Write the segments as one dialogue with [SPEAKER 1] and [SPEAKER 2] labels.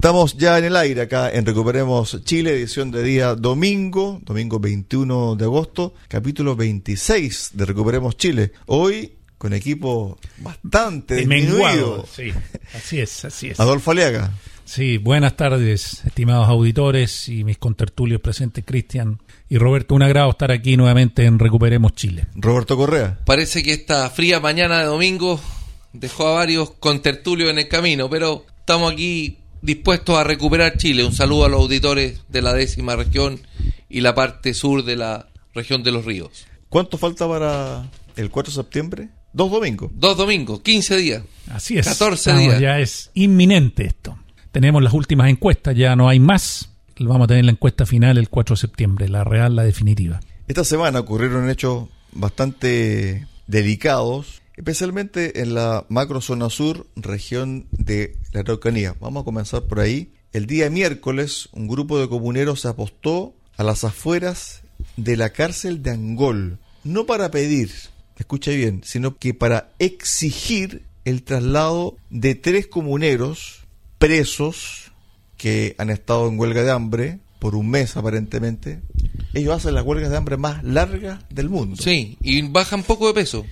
[SPEAKER 1] Estamos ya en el aire acá en Recuperemos Chile, edición de día domingo, domingo 21 de agosto, capítulo 26 de Recuperemos Chile. Hoy con equipo bastante disminuido.
[SPEAKER 2] Menguado, sí, así es, así es.
[SPEAKER 1] Adolfo Aliaga.
[SPEAKER 2] Sí, buenas tardes, estimados auditores y mis contertulios presentes, Cristian y Roberto. Un agrado estar aquí nuevamente en Recuperemos Chile.
[SPEAKER 1] Roberto Correa.
[SPEAKER 3] Parece que esta fría mañana de domingo dejó a varios contertulios en el camino, pero estamos aquí dispuestos a recuperar Chile. Un saludo a los auditores de la décima región y la parte sur de la región de los ríos.
[SPEAKER 1] ¿Cuánto falta para el 4 de septiembre? Dos domingos.
[SPEAKER 3] Dos domingos, 15 días.
[SPEAKER 2] Así es.
[SPEAKER 3] 14
[SPEAKER 2] Estamos,
[SPEAKER 3] días.
[SPEAKER 2] Ya es inminente esto. Tenemos las últimas encuestas, ya no hay más. Vamos a tener la encuesta final el 4 de septiembre, la real, la definitiva.
[SPEAKER 1] Esta semana ocurrieron hechos bastante delicados, especialmente en la macrozona sur, región de la Araucanía. Vamos a comenzar por ahí. El día miércoles, un grupo de comuneros se apostó a las afueras de la cárcel de Angol, no para pedir, escucha bien, sino que para exigir el traslado de tres comuneros presos que han estado en huelga de hambre por un mes aparentemente. Ellos hacen las huelgas de hambre más largas del mundo.
[SPEAKER 3] Sí, y bajan poco de peso.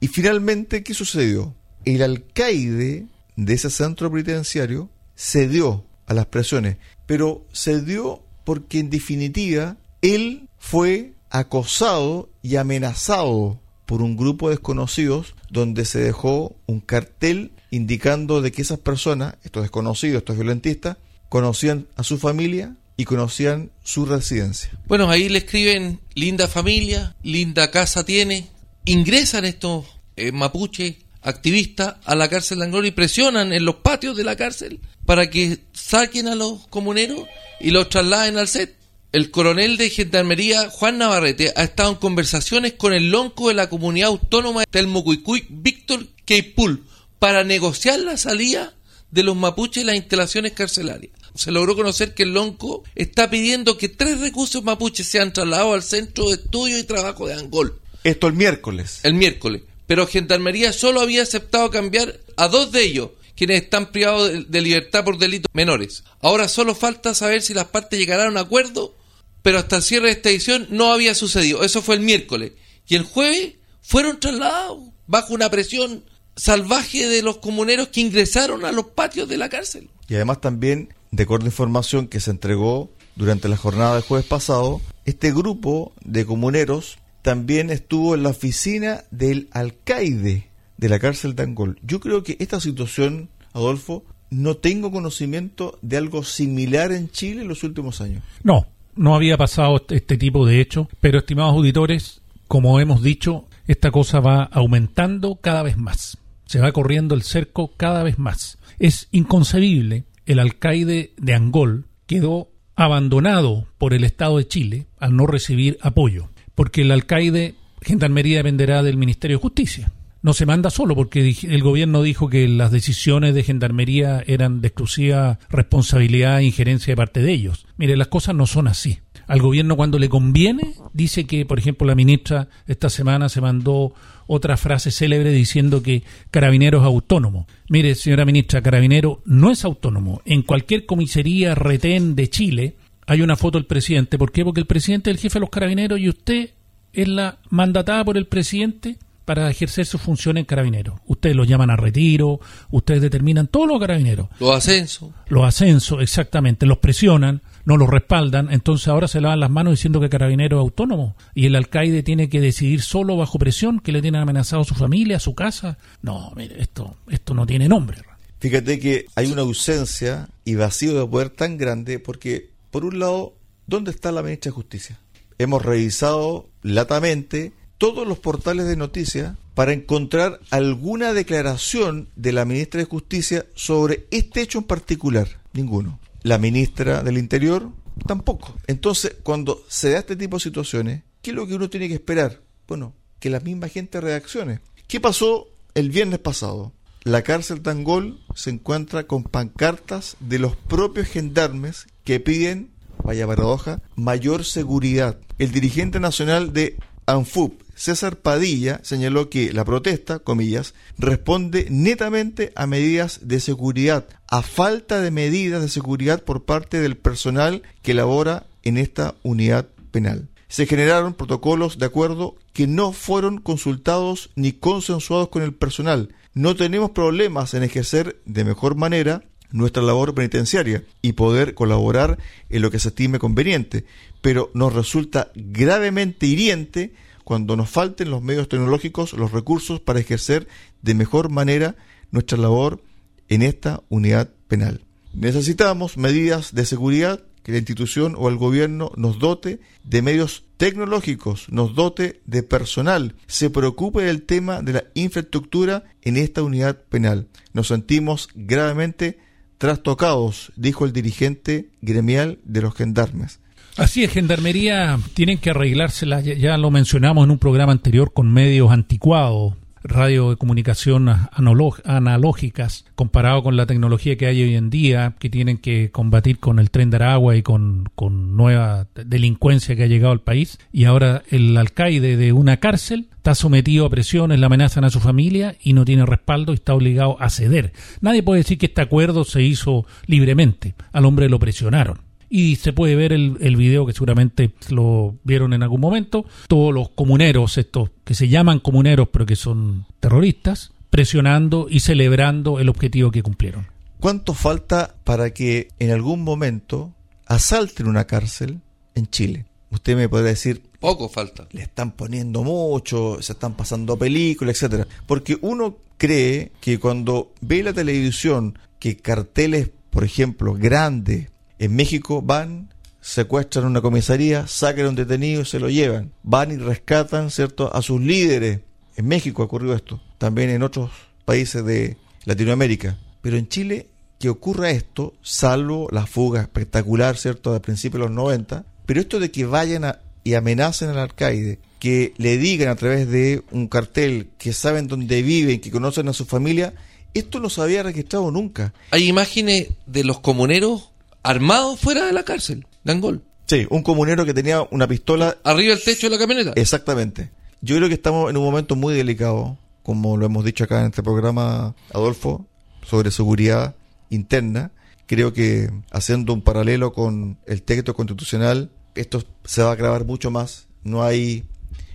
[SPEAKER 1] Y finalmente, ¿qué sucedió? El alcaide de ese centro penitenciario cedió a las presiones, pero cedió porque en definitiva él fue acosado y amenazado por un grupo de desconocidos donde se dejó un cartel indicando de que esas personas, estos desconocidos, estos violentistas, conocían a su familia y conocían su residencia.
[SPEAKER 3] Bueno, ahí le escriben linda familia, linda casa tiene. Ingresan estos eh, mapuches activistas a la cárcel de Angol y presionan en los patios de la cárcel para que saquen a los comuneros y los trasladen al set. El coronel de Gendarmería, Juan Navarrete, ha estado en conversaciones con el lonco de la comunidad autónoma del Mocuicuy, Víctor Keipul, para negociar la salida de los mapuches y las instalaciones carcelarias. Se logró conocer que el lonco está pidiendo que tres recursos mapuches sean trasladados al Centro de Estudio y Trabajo de Angol
[SPEAKER 1] Esto el miércoles.
[SPEAKER 3] el miércoles, pero Gendarmería solo había aceptado cambiar a dos de ellos, quienes están privados de, de libertad por delitos menores. Ahora solo falta saber si las partes llegarán a un acuerdo, pero hasta el cierre de esta edición no había sucedido. Eso fue el miércoles. Y el jueves fueron trasladados bajo una presión salvaje de los comuneros que ingresaron a los patios de la cárcel.
[SPEAKER 1] Y además también, de acuerdo a información que se entregó durante la jornada del jueves pasado, este grupo de comuneros también estuvo en la oficina del alcaide de la cárcel de Angol. Yo creo que esta situación, Adolfo, no tengo conocimiento de algo similar en Chile en los últimos años.
[SPEAKER 2] No, no había pasado este- este tipo de hecho, pero estimados auditores, como hemos dicho, esta cosa va aumentando cada vez más. Se va corriendo el cerco cada vez más. Es inconcebible. El alcaide de Angol quedó abandonado por el Estado de Chile al no recibir apoyo, porque el alcaide Gendarmería dependerá del Ministerio de Justicia. No se manda solo porque el gobierno dijo que las decisiones de Gendarmería eran de exclusiva responsabilidad e injerencia de parte de ellos. Mire, las cosas no son así. Al gobierno cuando le conviene, dice que, por ejemplo, la ministra esta semana se mandó otra frase célebre diciendo que Carabineros es autónomo. Mire, señora ministra, Carabinero no es autónomo. En cualquier comisaría retén de Chile hay una foto del presidente. ¿Por qué? Porque el presidente es el jefe de los carabineros y usted es la mandatada por el presidente para ejercer su función en carabineros. Ustedes lo llaman a retiro, ustedes determinan todos los carabineros
[SPEAKER 3] Los ascensos.
[SPEAKER 2] los ascensos, exactamente, los presionan, no los respaldan, entonces ahora se lavan las manos diciendo que Carabinero es autónomo y el alcaide tiene que decidir solo bajo presión que le tienen amenazado a su familia, a su casa. No, mire, esto, esto no tiene nombre.
[SPEAKER 1] Fíjate que hay una ausencia y vacío de poder tan grande porque, por un lado, ¿dónde está la ministra de Justicia? Hemos revisado latamente todos los portales de noticias para encontrar alguna declaración de la ministra de Justicia sobre este hecho en particular. Ninguno. La ministra del Interior tampoco. Entonces, cuando se da este tipo de situaciones, ¿qué es lo que uno tiene que esperar? Bueno, que la misma gente reaccione. ¿Qué pasó el viernes pasado? La cárcel Tangol se encuentra con pancartas de los propios gendarmes que piden, vaya paradoja, mayor seguridad. El dirigente nacional de ANFUP, César Padilla, señaló que la protesta, comillas, responde netamente a medidas de seguridad, a falta de medidas de seguridad por parte del personal que labora en esta unidad penal se generaron protocolos de acuerdo que no fueron consultados ni consensuados con el personal. No tenemos problemas en ejercer de mejor manera nuestra labor penitenciaria y poder colaborar en lo que se estime conveniente, pero nos resulta gravemente hiriente cuando nos falten los medios tecnológicos, los recursos para ejercer de mejor manera nuestra labor en esta unidad penal. Necesitamos medidas de seguridad que la institución o el gobierno nos dote de medios tecnológicos, nos dote de personal, se preocupe del tema de la infraestructura en esta unidad penal. Nos sentimos gravemente trastocados, dijo el dirigente gremial de los gendarmes.
[SPEAKER 2] Así es, Gendarmería tienen que arreglársela, ya lo mencionamos en un programa anterior con medios anticuados, radio de comunicación analógicas comparado con la tecnología que hay hoy en día, que tienen que combatir con el tren de Aragua y con, con nueva delincuencia que ha llegado al país. Y ahora el alcaide de una cárcel está sometido a presiones, le amenazan a su familia y no tiene respaldo y está obligado a ceder. Nadie puede decir que este acuerdo se hizo libremente. Al hombre lo presionaron y se puede ver el, video que seguramente lo vieron en algún momento. Todos los comuneros, estos que se llaman comuneros pero que son terroristas, presionando y celebrando el objetivo que cumplieron.
[SPEAKER 1] ¿Cuánto falta para que en algún momento asalten una cárcel en Chile? Usted me podría decir,
[SPEAKER 3] poco falta.
[SPEAKER 1] Le están poniendo mucho, se están pasando películas, etcétera. Porque uno cree que cuando ve la televisión que carteles, por ejemplo, grandes en México van, secuestran una comisaría, sacan a un detenido y se lo llevan. Van y rescatan, ¿cierto?, a sus líderes. En México ocurrió esto, también en otros países de Latinoamérica. Pero en Chile, que ocurra esto, salvo la fuga espectacular, ¿cierto?, de principios de los 90, pero esto de que vayan y amenacen al alcaide, que le digan a través de un cartel que saben dónde viven, que conocen a su familia, esto no se había registrado nunca.
[SPEAKER 3] Hay imágenes de los comuneros armado fuera de la cárcel de Angol.
[SPEAKER 1] Sí, un comunero que tenía una pistola.
[SPEAKER 3] Arriba del techo de la camioneta.
[SPEAKER 1] Exactamente. Yo creo que estamos en un momento muy delicado, como lo hemos dicho acá en este programa, Adolfo, sobre seguridad interna. Creo que haciendo un paralelo con el texto constitucional, esto se va a agravar mucho más. No hay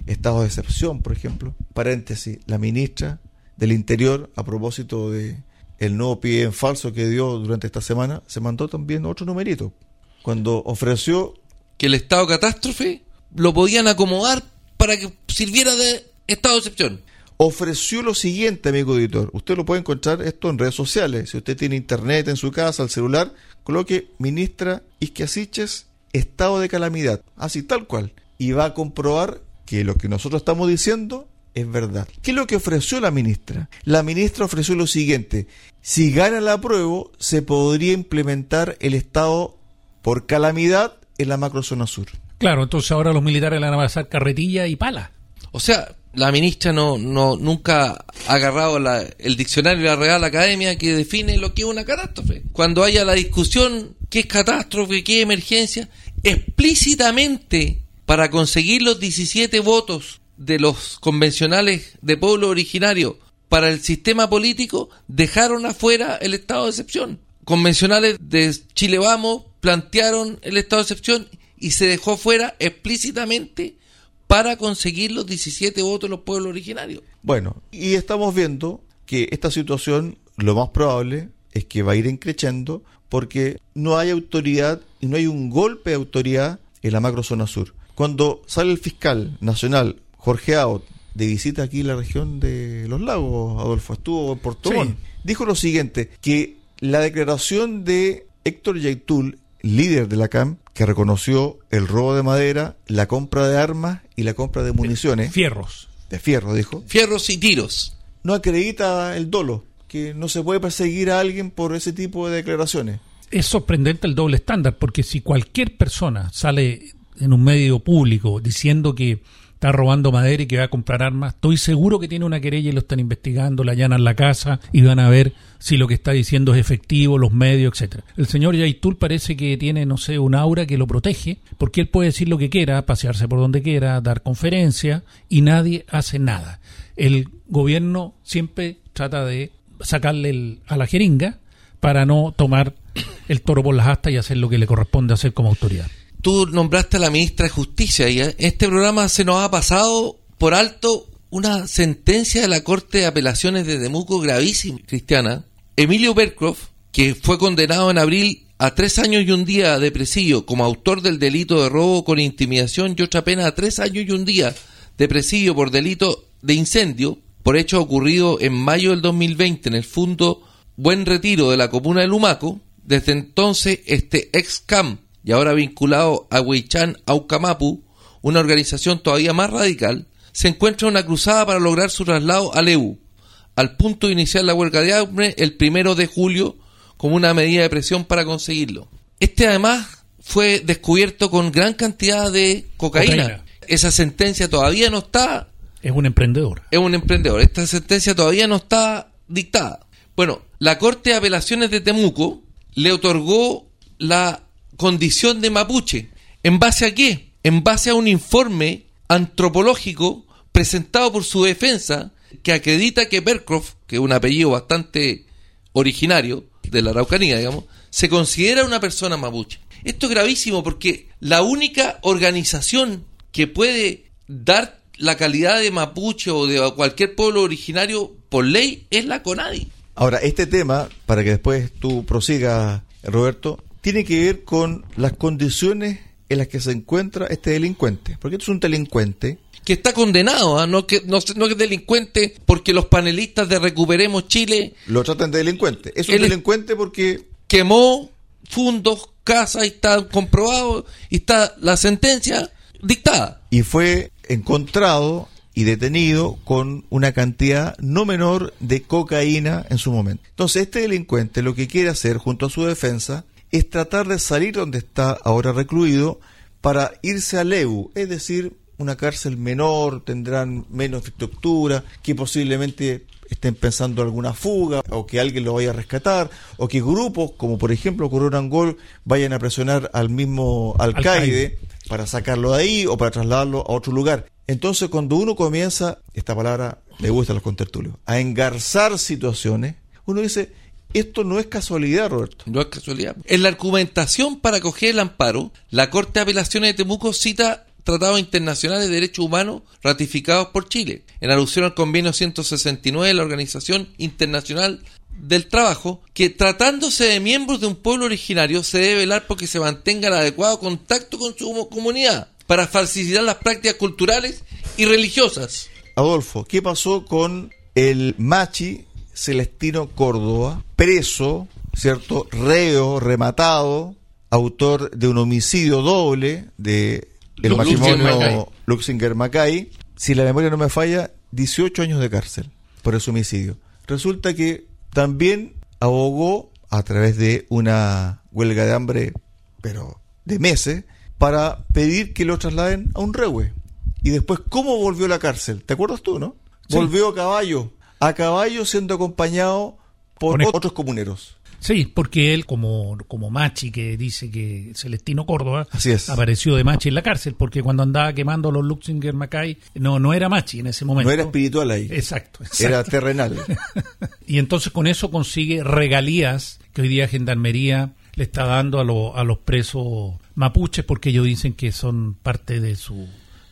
[SPEAKER 1] estado de excepción, por ejemplo. Paréntesis, la ministra del Interior, a propósito de el nuevo pie en falso que dio durante esta semana, se mandó también otro numerito. Cuando ofreció...
[SPEAKER 3] Que el estado catástrofe lo podían acomodar para que sirviera de estado de excepción.
[SPEAKER 1] Ofreció lo siguiente, amigo editor. Usted lo puede encontrar esto en redes sociales. Si usted tiene internet en su casa, el celular, coloque ministra Isquiasiches, estado de calamidad. Así tal cual. Y va a comprobar que lo que nosotros estamos diciendo es verdad. ¿Qué es lo que ofreció la ministra? La ministra ofreció lo siguiente. Si gana la prueba, se podría implementar el Estado por calamidad en la macrozona sur.
[SPEAKER 2] Claro, entonces ahora los militares le van a pasar carretilla y pala.
[SPEAKER 3] O sea, la ministra no, no nunca ha agarrado el diccionario de la Real Academia que define lo que es una catástrofe. Cuando haya la discusión qué es catástrofe, qué es emergencia, explícitamente para conseguir los 17 votos de los convencionales de pueblo originario para el sistema político dejaron afuera el estado de excepción. Convencionales de Chile Vamos plantearon el estado de excepción y se dejó fuera explícitamente para conseguir los 17 votos de los pueblos originarios.
[SPEAKER 1] Bueno, y estamos viendo que esta situación lo más probable es que va a ir encrechando porque no hay autoridad y no hay un golpe de autoridad en la macrozona sur. Cuando sale el fiscal nacional Jorge Aot, de visita aquí en la región de Los Lagos, Adolfo, estuvo en dijo lo siguiente, que la declaración de Héctor Yaitul, líder de la CAM, que reconoció el robo de madera, la compra de armas y la compra de municiones.
[SPEAKER 2] Fierros.
[SPEAKER 1] De fierro, dijo.
[SPEAKER 3] Fierros y tiros.
[SPEAKER 1] No acredita el dolo, que no se puede perseguir a alguien por ese tipo de declaraciones.
[SPEAKER 2] Es sorprendente el doble estándar, porque si cualquier persona sale en un medio público diciendo que está robando madera y que va a comprar armas, estoy seguro que tiene una querella y lo están investigando, le allanan la casa y van a ver si lo que está diciendo es efectivo, los medios, etcétera. El señor Yaitul parece que tiene, no sé, un aura que lo protege, porque él puede decir lo que quiera, pasearse por donde quiera, dar conferencias y nadie hace nada. El gobierno siempre trata de sacarle a la jeringa para no tomar el toro por las astas y hacer lo que le corresponde hacer como autoridad
[SPEAKER 3] tú nombraste a la ministra de Justicia y este programa se nos ha pasado por alto una sentencia de la Corte de Apelaciones de Temuco gravísima, cristiana. Emilio Bercroft, que fue condenado en abril a tres años y un día de presidio como autor del delito de robo con intimidación y otra pena a tres años y un día de presidio por delito de incendio, por hecho ocurrido en mayo del 2020 en el Fundo Buen Retiro de la comuna de Lumaco, desde entonces este ex CAM y ahora vinculado a Huichan Aucamapu, una organización todavía más radical, se encuentra en una cruzada para lograr su traslado al EU, al punto de iniciar la huelga de hambre el primero de julio como una medida de presión para conseguirlo. Este además fue descubierto con gran cantidad de cocaína. Esa sentencia todavía no está...
[SPEAKER 2] Es un emprendedor.
[SPEAKER 3] Es un emprendedor. Esta sentencia todavía no está dictada. Bueno, la Corte de Apelaciones de Temuco le otorgó la condición de mapuche. ¿En base a qué? En base a un informe antropológico presentado por su defensa que acredita que Bercroft, que es un apellido bastante originario de la Araucanía, digamos, se considera una persona mapuche. Esto es gravísimo porque la única organización que puede dar la calidad de mapuche o de cualquier pueblo originario por ley es la CONADI.
[SPEAKER 1] Ahora, este tema, para que después tú prosigas, Roberto, tiene que ver con las condiciones en las que se encuentra este delincuente. Porque esto es un delincuente
[SPEAKER 3] que está condenado, ¿ah? no, que, no, no es delincuente porque los panelistas de Recuperemos Chile
[SPEAKER 1] lo tratan de delincuente. Es un delincuente porque
[SPEAKER 3] quemó fundos, casas está comprobado y está la sentencia dictada.
[SPEAKER 1] Y fue encontrado y detenido con una cantidad no menor de cocaína en su momento. Entonces, este delincuente lo que quiere hacer junto a su defensa es tratar de salir donde está ahora recluido para irse a Leu, es decir, una cárcel menor, tendrán menos infraestructura, que posiblemente estén pensando alguna fuga o que alguien lo vaya a rescatar o que grupos como por ejemplo ocurrió Angol vayan a presionar al mismo alcaide para sacarlo de ahí o para trasladarlo a otro lugar. Entonces cuando uno comienza, esta palabra le gusta a los contertulios, a engarzar situaciones, uno dice, esto no es casualidad, Roberto.
[SPEAKER 3] No es casualidad. En la argumentación para coger el amparo, la Corte de Apelaciones de Temuco cita tratados internacionales de derechos humanos ratificados por Chile, en alusión al convenio 169 de la Organización Internacional del Trabajo, que tratándose de miembros de un pueblo originario se debe velar porque se mantenga el adecuado contacto con su comunidad para facilitar las prácticas culturales y religiosas.
[SPEAKER 1] Adolfo, ¿qué pasó con el machi Celestino Córdoba, preso, ¿cierto? Reo, rematado, autor de un homicidio doble de el matrimonio Luxinger Macay. Si la memoria no me falla, 18 años de cárcel por ese homicidio. Resulta que también abogó a través de una huelga de hambre, pero de meses, para pedir que lo trasladen a un rehue. Y después, ¿cómo volvió a la cárcel? ¿Te acuerdas tú, no? Volvió a caballo a caballo siendo acompañado por otros comuneros.
[SPEAKER 2] Sí, porque él, como, como Machi, que dice que Celestino Córdoba apareció de Machi en la cárcel, porque cuando andaba quemando los Luxinger Macay, no, no era Machi en ese momento.
[SPEAKER 1] No era espiritual ahí.
[SPEAKER 2] Exacto.
[SPEAKER 1] Era terrenal.
[SPEAKER 2] y entonces con eso consigue regalías que hoy día Gendarmería le está dando a, a los presos mapuches, porque ellos dicen que son parte de su,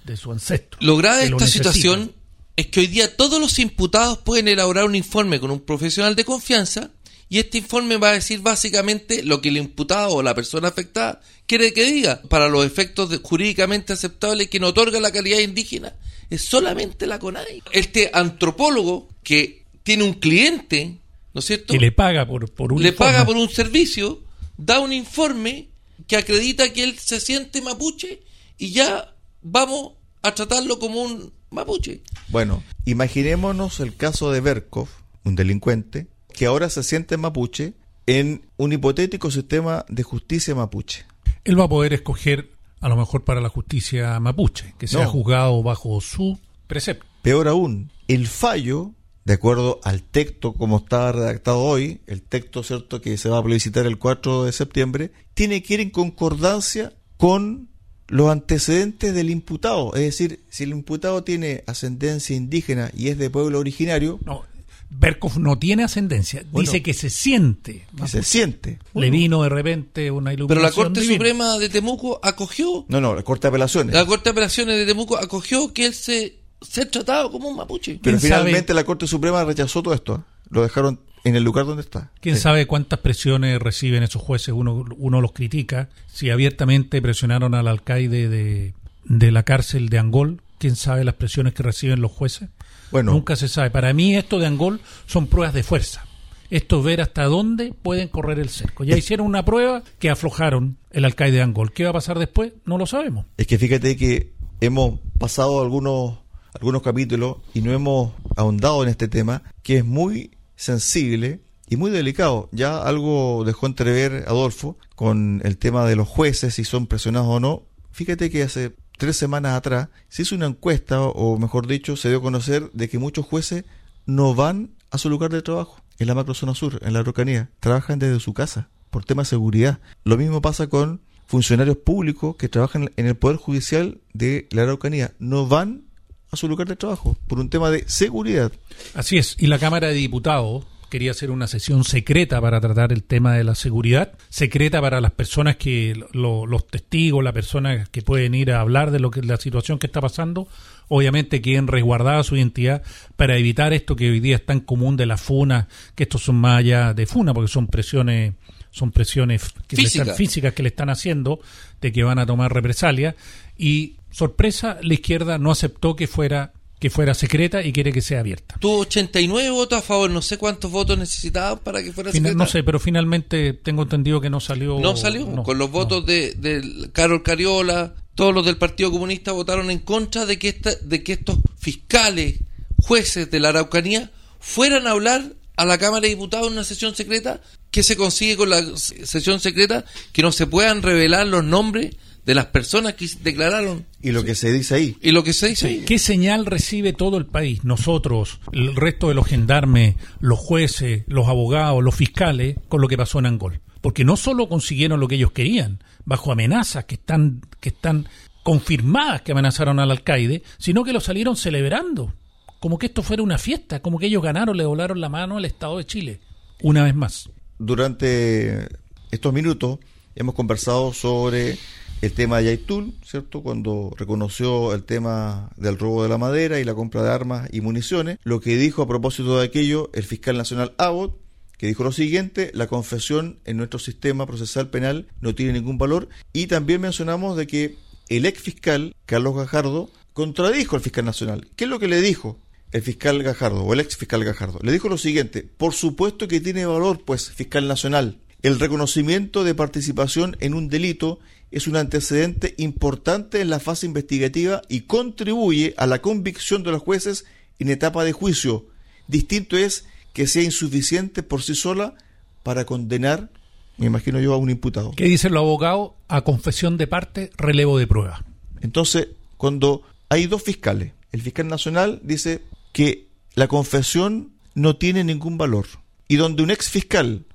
[SPEAKER 2] de su ancestro.
[SPEAKER 3] Lograda esta situación es que hoy día todos los imputados pueden elaborar un informe con un profesional de confianza y este informe va a decir básicamente lo que el imputado o la persona afectada quiere que diga para los efectos jurídicamente aceptables que no otorga la calidad indígena es solamente la CONAI. Este antropólogo que tiene un cliente, ¿no es cierto?
[SPEAKER 2] Que le paga por, por un
[SPEAKER 3] Le paga por un servicio, da un informe que acredita que él se siente mapuche y ya vamos a tratarlo como un mapuche.
[SPEAKER 1] Bueno, imaginémonos el caso de Berkov, un delincuente, que ahora se siente mapuche en un hipotético sistema de justicia mapuche.
[SPEAKER 2] Él va a poder escoger, a lo mejor para la justicia mapuche, que sea
[SPEAKER 1] No.
[SPEAKER 2] juzgado bajo su precepto.
[SPEAKER 1] Peor aún, el fallo, de acuerdo al texto como está redactado hoy, el texto cierto que se va a plebiscitar el 4 de septiembre, tiene que ir en concordancia con los antecedentes del imputado. Es decir, si el imputado tiene ascendencia indígena y es de pueblo originario,
[SPEAKER 2] No, Berkov no tiene ascendencia,
[SPEAKER 1] Bueno.
[SPEAKER 2] dice que se siente.
[SPEAKER 1] que se siente.
[SPEAKER 2] Le vino de repente una iluminación.
[SPEAKER 3] Pero la Corte
[SPEAKER 2] divina.
[SPEAKER 3] Suprema de Temuco acogió,
[SPEAKER 1] No, no, la Corte de Apelaciones.
[SPEAKER 3] la Corte de Apelaciones de Temuco acogió que él se ser tratado como un mapuche.
[SPEAKER 1] Pero finalmente la Corte Suprema rechazó todo esto. ¿eh? Lo dejaron en el lugar donde está.
[SPEAKER 2] ¿Quién
[SPEAKER 1] Sí.
[SPEAKER 2] sabe cuántas presiones reciben esos jueces? Uno, uno los critica. Si abiertamente presionaron al alcaide de, de la cárcel de Angol, ¿quién sabe las presiones que reciben los jueces?
[SPEAKER 1] Bueno,
[SPEAKER 2] Nunca se sabe. Para mí esto de Angol son pruebas de fuerza. Esto es ver hasta dónde pueden correr el cerco. Ya hicieron una prueba que aflojaron el alcaide de Angol. ¿Qué va a pasar después? No lo sabemos.
[SPEAKER 1] Es que fíjate que hemos pasado algunos, algunos capítulos y no hemos ahondado en este tema, que es muy sensible y muy delicado. Ya algo dejó entrever Adolfo con el tema de los jueces, si son presionados o no. Fíjate que hace tres semanas atrás se hizo una encuesta, o mejor dicho, se dio a conocer de que muchos jueces no van a su lugar de trabajo, en la macrozona sur, en la Araucanía. Trabajan desde su casa, por tema de seguridad. Lo mismo pasa con funcionarios públicos que trabajan en el Poder Judicial de la Araucanía. No van a su lugar de trabajo por un tema de seguridad.
[SPEAKER 2] Así es, y la Cámara de Diputados quería hacer una sesión secreta para tratar el tema de la seguridad, secreta para las personas que, lo- los testigos, las personas que pueden ir a hablar de lo que la situación que está pasando, obviamente quieren resguardar su identidad para evitar esto que hoy día es tan común de la funa, que estos son más allá de funa, porque son presiones son presiones que están-
[SPEAKER 3] Física.
[SPEAKER 2] físicas que le están haciendo de que van a tomar represalia y sorpresa la izquierda no aceptó que fuera que fuera secreta y quiere que sea abierta.
[SPEAKER 3] Tuvo 89 votos a favor, no sé cuántos votos necesitaban para que fuera
[SPEAKER 2] Final-
[SPEAKER 3] secreta.
[SPEAKER 2] no sé, pero finalmente tengo entendido que no salió.
[SPEAKER 3] No salió,
[SPEAKER 2] no,
[SPEAKER 3] con los
[SPEAKER 2] no.
[SPEAKER 3] votos de, de Carol Cariola, todos los del Partido Comunista votaron en contra de que, esta, de que estos fiscales, jueces de la Araucanía, fueran a hablar a la Cámara de Diputados en una sesión secreta. que se consigue con la sesión secreta? Que no se puedan revelar los nombres de las personas que declararon.
[SPEAKER 1] Y lo que se dice ahí.
[SPEAKER 3] Y lo que se dice ahí.
[SPEAKER 2] ¿Qué señal recibe todo el país? Nosotros, el resto de los gendarmes, los jueces, los abogados, los fiscales, con lo que pasó en Angol. Porque no solo consiguieron lo que ellos querían, bajo amenazas que están, que están confirmadas que amenazaron al alcaide, sino que lo salieron celebrando. Como que esto fuera una fiesta, como que ellos ganaron, le doblaron la mano al Estado de Chile. Una vez más.
[SPEAKER 1] Durante estos minutos hemos conversado sobre el tema de Yaitul, ¿cierto? Cuando reconoció el tema del robo de la madera y la compra de armas y municiones. Lo que dijo a propósito de aquello el fiscal nacional Abbott, que dijo lo siguiente, la confesión en nuestro sistema procesal penal no tiene ningún valor. Y también mencionamos de que el ex fiscal, Carlos Gajardo, contradijo al fiscal nacional. ¿Qué es lo que le dijo? El fiscal Gajardo o el ex fiscal Gajardo. Le dijo lo siguiente, por supuesto que tiene valor, pues, fiscal nacional. El reconocimiento de participación en un delito es un antecedente importante en la fase investigativa y contribuye a la convicción de los jueces en etapa de juicio. Distinto es que sea insuficiente por sí sola para condenar, me imagino yo, a un imputado.
[SPEAKER 2] ¿Qué dicen los abogados? A confesión de parte, relevo de prueba.
[SPEAKER 1] Entonces, cuando hay dos fiscales, el fiscal nacional dice que la confesión no tiene ningún valor. Y donde un ex fiscal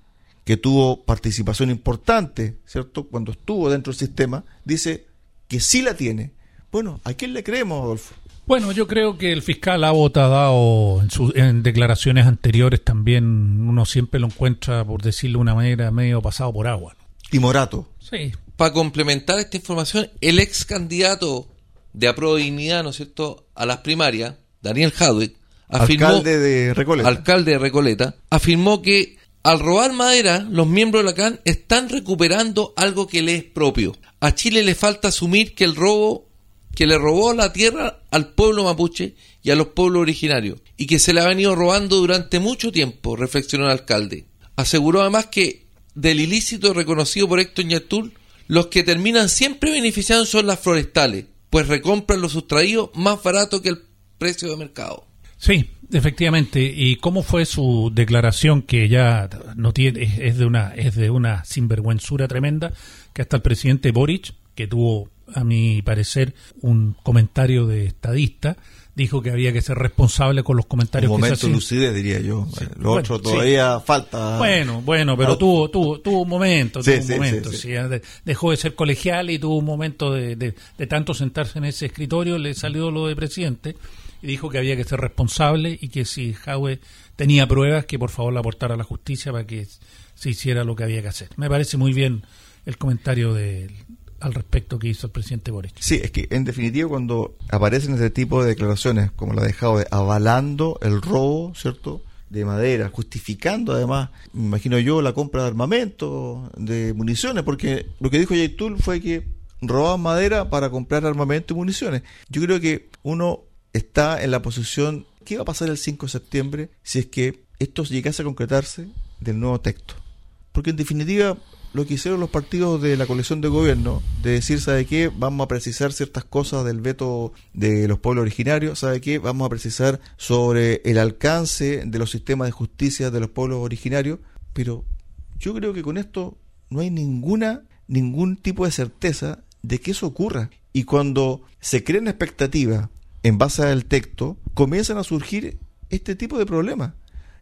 [SPEAKER 1] que tuvo participación importante, ¿cierto? Cuando estuvo dentro del sistema, dice que sí la tiene. Bueno, ¿a quién le creemos, Adolfo?
[SPEAKER 2] Bueno, yo creo que el fiscal Abbott ha dado en, su- en declaraciones anteriores también, uno siempre lo encuentra, por decirlo de una manera, medio pasado por agua. ¿no?
[SPEAKER 1] Y Morato.
[SPEAKER 2] Sí,
[SPEAKER 3] Para complementar esta información, el ex candidato de Apro Dignidad, ¿no es cierto?, a las primarias, Daniel Hadwick, afirmó,
[SPEAKER 1] Alcalde de Recoleta.
[SPEAKER 3] alcalde de Recoleta, afirmó que al robar madera, los miembros de la CAN están recuperando algo que le es propio. A Chile le falta asumir que el robo, que le robó la tierra al pueblo mapuche y a los pueblos originarios, y que se le ha venido robando durante mucho tiempo, reflexionó el alcalde. Aseguró además que del ilícito reconocido por Héctor Ñatul, los que terminan siempre beneficiando son las forestales, pues recompran lo sustraído más barato que el precio de mercado.
[SPEAKER 2] sí, Efectivamente, ¿y cómo fue su declaración que ya no tiene es de una es de una sinvergüenzura tremenda que hasta el presidente Boric, que tuvo a mi parecer un comentario de estadista, dijo que había que ser responsable con los comentarios
[SPEAKER 1] Un
[SPEAKER 2] que se
[SPEAKER 1] momento
[SPEAKER 2] hacían.
[SPEAKER 1] lucidez, diría yo. Lo
[SPEAKER 2] Bueno,
[SPEAKER 1] otro
[SPEAKER 2] sí.
[SPEAKER 1] todavía falta.
[SPEAKER 2] Bueno, bueno, pero
[SPEAKER 1] Ah.
[SPEAKER 2] tuvo, tuvo, tuvo un momento,
[SPEAKER 1] Sí,
[SPEAKER 2] tuvo un
[SPEAKER 1] sí,
[SPEAKER 2] momento.
[SPEAKER 1] sí, sí.
[SPEAKER 2] sí, ya de- dejó de ser colegial y tuvo un momento de, de- de tanto sentarse en ese escritorio, le salió lo de presidente dijo que había que ser responsable y que si Jaue tenía pruebas, que por favor la aportara a la justicia para que se hiciera lo que había que hacer. Me parece muy bien el comentario de, al respecto que hizo el presidente Boric.
[SPEAKER 1] Sí, es que en definitiva cuando aparecen este tipo de declaraciones, como la de Jaude, avalando el robo, ¿cierto?, de madera, justificando además, me imagino yo, la compra de armamento, de municiones, porque lo que dijo Yaitul fue que robaban madera para comprar armamento y municiones. Yo creo que uno está en la posición, ¿qué va a pasar el 5 de septiembre si es que esto llegase a concretarse del nuevo texto? Porque en definitiva, lo que hicieron los partidos de la coalición de gobierno, de decir, ¿sabe qué? Vamos a precisar ciertas cosas del veto de los pueblos originarios, ¿sabe qué? Vamos a precisar sobre el alcance de los sistemas de justicia de los pueblos originarios, pero yo creo que con esto no hay ninguna, ningún tipo de certeza de que eso ocurra. Y cuando se crean expectativas en base al texto, comienzan a surgir este tipo de problemas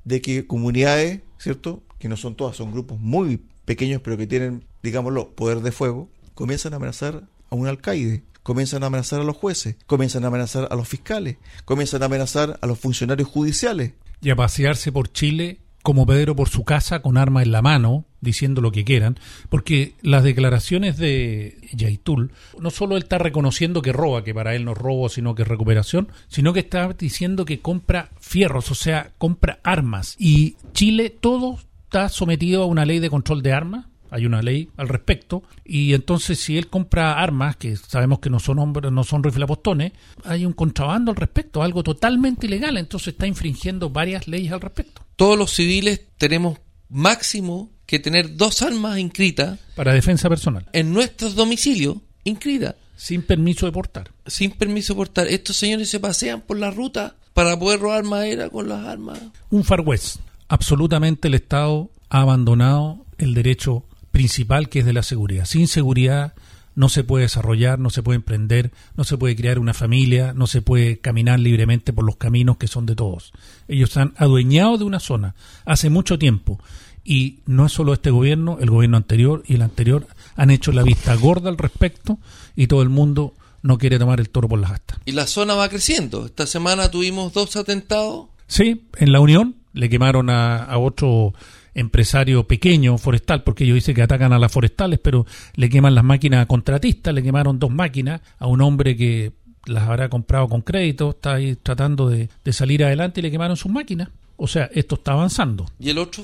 [SPEAKER 1] de que comunidades, ¿cierto? Que no son todas, son grupos muy pequeños, pero que tienen, digámoslo, poder de fuego, comienzan a amenazar a un alcaide, comienzan a amenazar a los jueces, comienzan a amenazar a los fiscales, comienzan a amenazar a los funcionarios judiciales.
[SPEAKER 2] y a pasearse por Chile como Pedro por su casa con arma en la mano, diciendo lo que quieran, porque las declaraciones de Yaitul, no solo él está reconociendo que roba, que para él no es robo, sino que es recuperación, sino que está diciendo que compra fierros, o sea, compra armas. Y Chile todo está sometido a una ley de control de armas, hay una ley al respecto. Y entonces si él compra armas que sabemos que no son hombres no son riflepostones hay un contrabando al respecto algo totalmente ilegal. Entonces está infringiendo varias leyes al respecto.
[SPEAKER 3] Todos los civiles tenemos máximo que tener dos armas inscritas
[SPEAKER 2] para defensa personal.
[SPEAKER 3] en nuestros domicilios, inscritas,
[SPEAKER 2] sin permiso de portar.
[SPEAKER 3] Sin permiso de portar. Estos señores se pasean por la ruta para poder robar madera con las armas.
[SPEAKER 2] un Far West. Absolutamente el Estado ha abandonado el derecho principal que es de la seguridad sin seguridad no se puede desarrollar, no se puede emprender, no se puede crear una familia, no se puede caminar libremente por los caminos que son de todos. Ellos se han adueñado de una zona hace mucho tiempo y no es solo este gobierno, el gobierno anterior y el anterior han hecho la vista gorda al respecto y todo el mundo no quiere tomar el toro por las astas.
[SPEAKER 3] Y la zona va creciendo. Esta semana tuvimos dos atentados.
[SPEAKER 2] Sí, en la Unión le quemaron a, a otro empresario pequeño forestal, porque ellos dicen que atacan a las forestales, pero le queman las máquinas a contratistas, le quemaron dos máquinas a un hombre que las habrá comprado con crédito, está ahí tratando de, de salir adelante y le quemaron sus máquinas. O sea, esto está avanzando.
[SPEAKER 3] Y el otro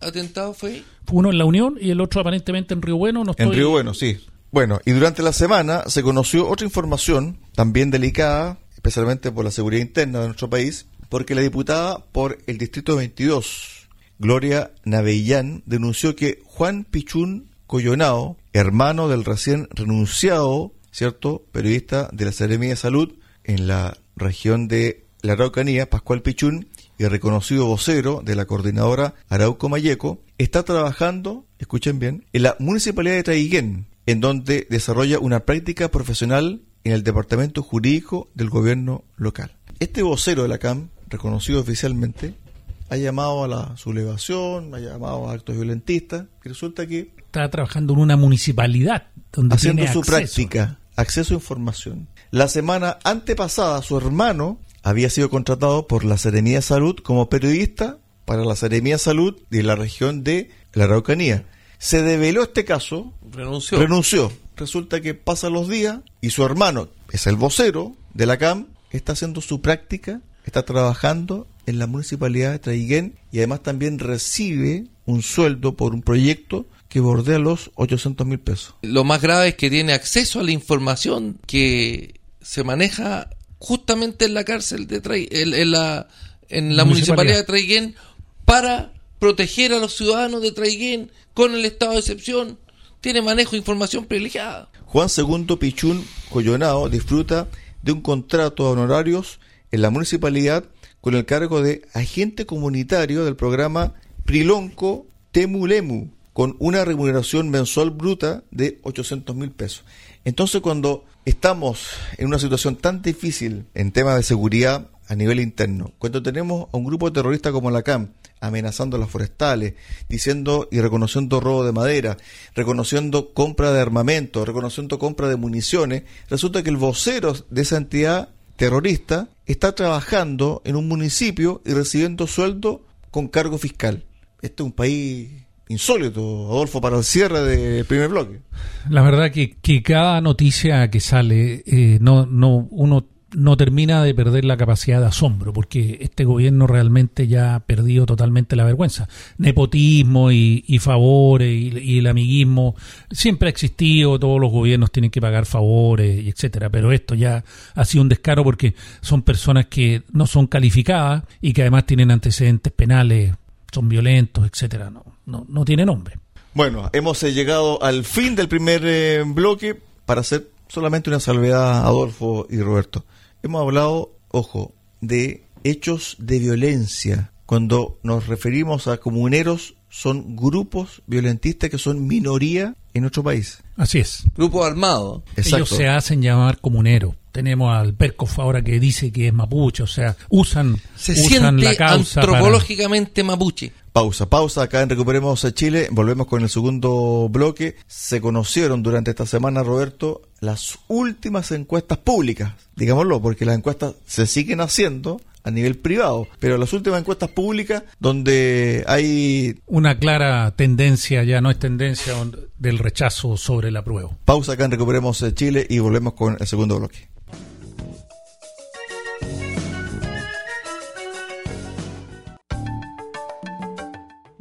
[SPEAKER 3] atentado fue
[SPEAKER 2] Fue uno en la Unión y el otro aparentemente en Río Bueno. No
[SPEAKER 1] En
[SPEAKER 2] estoy-
[SPEAKER 1] Río Bueno, sí. Bueno, y durante la semana se conoció otra información, también delicada, especialmente por la seguridad interna de nuestro país, porque la diputada por el Distrito 22, Gloria Navellán, denunció que Juan Pichún Coyonao, hermano del recién renunciado, ¿cierto?, periodista de la Seremía de Salud en la región de la Araucanía, Pascual Pichún, y reconocido vocero de la coordinadora Arauco Mayeco, está trabajando, escuchen bien, en la municipalidad de Traiguén, en donde desarrolla una práctica profesional en el departamento jurídico del gobierno local. Este vocero de la CAM, reconocido oficialmente, ha llamado a la sublevación, ha llamado a actos violentistas, y resulta que
[SPEAKER 2] Está trabajando en una municipalidad donde
[SPEAKER 1] haciendo
[SPEAKER 2] tiene
[SPEAKER 1] su
[SPEAKER 2] acceso.
[SPEAKER 1] práctica, acceso a información. La semana antepasada, su hermano había sido contratado por la Seremía de Salud como periodista para la Seremía de Salud de la región de la Araucanía. Se develó este caso,
[SPEAKER 3] renunció.
[SPEAKER 1] renunció. Resulta que pasan los días y su hermano, es el vocero de la CAM, está haciendo su práctica, está trabajando en la municipalidad de Traiguén y además también recibe un sueldo por un proyecto que bordea los 800 mil pesos.
[SPEAKER 3] Lo más grave es que tiene acceso a la información que se maneja justamente en la cárcel de Trai- en, en la, en la municipalidad de Traiguén para proteger a los ciudadanos de Traiguén con el estado de excepción. Tiene manejo de información privilegiada.
[SPEAKER 1] Juan II Pichún Coyonao disfruta de un contrato de honorarios en la municipalidad con el cargo de agente comunitario del programa Prilonco Temulemu, con una remuneración mensual bruta de 800 mil pesos. Entonces, cuando estamos en una situación tan difícil en temas de seguridad a nivel interno, cuando tenemos a un grupo terrorista como la CAM amenazando las forestales, diciendo y reconociendo robo de madera, reconociendo compra de armamento, reconociendo compra de municiones, resulta que el vocero de esa entidad terrorista está trabajando en un municipio y recibiendo sueldo con cargo fiscal. Este es un país insólito, Adolfo, para el cierre del primer bloque.
[SPEAKER 2] La verdad que, que cada noticia que sale, eh, no, no, uno no termina de perder la capacidad de asombro, porque este gobierno realmente ya ha perdido totalmente la vergüenza. Nepotismo y, favores y, el amiguismo siempre ha existido, todos los gobiernos tienen que pagar favores, etcétera, pero esto ya ha sido un descaro porque son personas que no son calificadas y que además tienen antecedentes penales, son violentos, etcétera, no, no, no tiene nombre.
[SPEAKER 1] Bueno, hemos eh, llegado al fin del primer eh, bloque para hacer solamente una salvedad, Adolfo y Roberto hemos hablado, ojo, de hechos de violencia. Cuando nos referimos a comuneros, son grupos violentistas que son minoría en nuestro país.
[SPEAKER 2] Así es.
[SPEAKER 3] Grupos armados.
[SPEAKER 2] Ellos se hacen llamar comuneros. Tenemos al Perkov ahora que dice que es mapuche, o sea, usan,
[SPEAKER 3] se siente la causa antropológicamente mapuche.
[SPEAKER 1] Pausa, pausa, acá en Recuperemos a Chile, volvemos con el segundo bloque. Se conocieron durante esta semana, Roberto, las últimas encuestas públicas, digámoslo, porque las encuestas se siguen haciendo a nivel privado, pero las últimas encuestas públicas donde hay
[SPEAKER 2] una clara tendencia, ya no es tendencia del rechazo sobre la prueba.
[SPEAKER 1] Pausa acá en Recuperemos Chile y volvemos con el segundo bloque.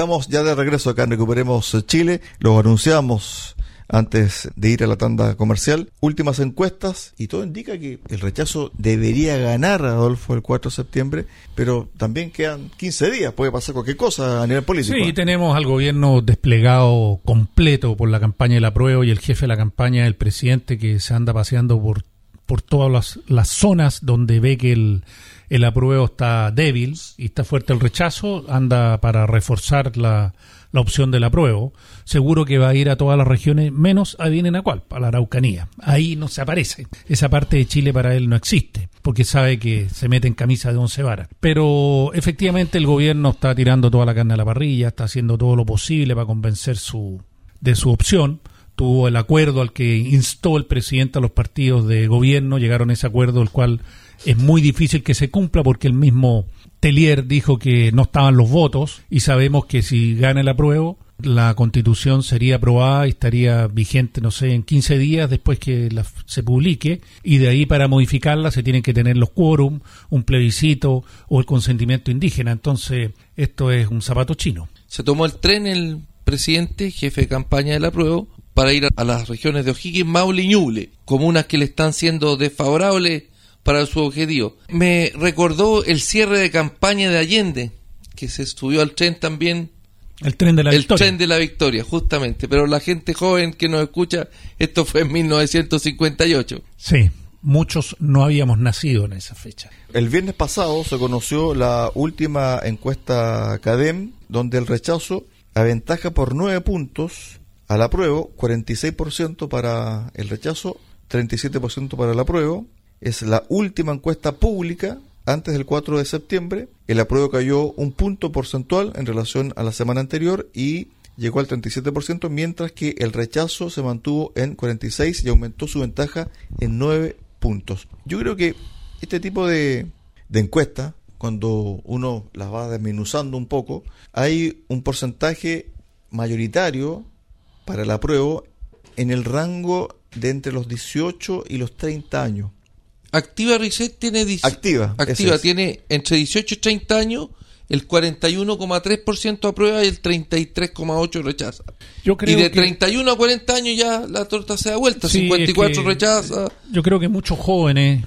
[SPEAKER 1] Estamos ya de regreso acá en Recuperemos Chile. Lo anunciamos antes de ir a la tanda comercial. Últimas encuestas y todo indica que el rechazo debería ganar a Adolfo el 4 de septiembre, pero también quedan 15 días, puede pasar cualquier cosa a nivel político.
[SPEAKER 2] Sí, tenemos al gobierno desplegado completo por la campaña de la prueba y el jefe de la campaña, el presidente, que se anda paseando por, por todas las, las zonas donde ve que el el apruebo está débil y está fuerte el rechazo, anda para reforzar la, la opción del apruebo. Seguro que va a ir a todas las regiones, menos a cuál a la Araucanía. Ahí no se aparece. Esa parte de Chile para él no existe, porque sabe que se mete en camisa de once varas. Pero efectivamente el gobierno está tirando toda la carne a la parrilla, está haciendo todo lo posible para convencer su, de su opción tuvo el acuerdo al que instó el presidente a los partidos de gobierno, llegaron a ese acuerdo, el cual es muy difícil que se cumpla porque el mismo Telier dijo que no estaban los votos y sabemos que si gana el apruebo, la constitución sería aprobada y estaría vigente, no sé, en 15 días después que se publique y de ahí para modificarla se tienen que tener los quórum, un plebiscito o el consentimiento indígena. Entonces, esto es un zapato chino.
[SPEAKER 3] Se tomó el tren el presidente, jefe de campaña del apruebo, para ir a las regiones de O'Higgins, Maule y Ñuble, comunas que le están siendo desfavorables para su objetivo. Me recordó el cierre de campaña de Allende, que se subió al tren también.
[SPEAKER 2] El tren de la
[SPEAKER 3] el tren de la victoria, justamente. Pero la gente joven que nos escucha, esto fue en 1958.
[SPEAKER 2] Sí, muchos no habíamos nacido en esa fecha.
[SPEAKER 1] El viernes pasado se conoció la última encuesta CADEM, donde el rechazo aventaja por nueve puntos al apruebo, 46% para el rechazo, 37% para el apruebo, es la última encuesta pública antes del 4 de septiembre. El apruebo cayó un punto porcentual en relación a la semana anterior y llegó al 37%, mientras que el rechazo se mantuvo en 46 y aumentó su ventaja en 9 puntos. Yo creo que este tipo de, de encuesta, cuando uno las va desmenuzando un poco, hay un porcentaje mayoritario para el apruebo en el rango de entre los 18 y los 30 años.
[SPEAKER 3] Activa Reset tiene... dic-
[SPEAKER 1] Activa, ese
[SPEAKER 3] Activa
[SPEAKER 1] es.
[SPEAKER 3] tiene entre 18 y 30 años el 41,3% aprueba y el 33,8% rechaza.
[SPEAKER 2] Yo creo
[SPEAKER 3] y de
[SPEAKER 2] que-
[SPEAKER 3] 31 a 40 años ya la torta se da vuelta,
[SPEAKER 2] Sí,
[SPEAKER 3] 54
[SPEAKER 2] es que-
[SPEAKER 3] rechaza.
[SPEAKER 2] Yo creo que muchos jóvenes,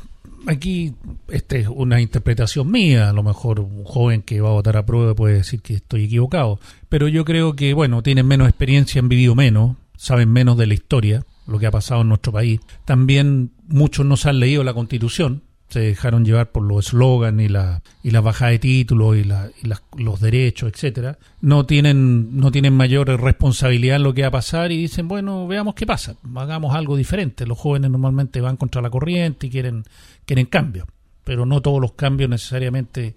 [SPEAKER 2] aquí esta es una interpretación mía, a lo mejor un joven que va a votar a prueba puede decir que estoy equivocado, pero yo creo que, bueno, tienen menos experiencia, han vivido menos, saben menos de la historia, lo que ha pasado en nuestro país. También muchos no se han leído la constitución, se dejaron llevar por los eslogans y la y la bajada de títulos y, la, y las- los derechos, etcétera. No tienen no tienen mayor responsabilidad en lo que va a pasar y dicen bueno veamos qué pasa, hagamos algo diferente. Los jóvenes normalmente van contra la corriente y quieren quieren cambio, pero no todos los cambios necesariamente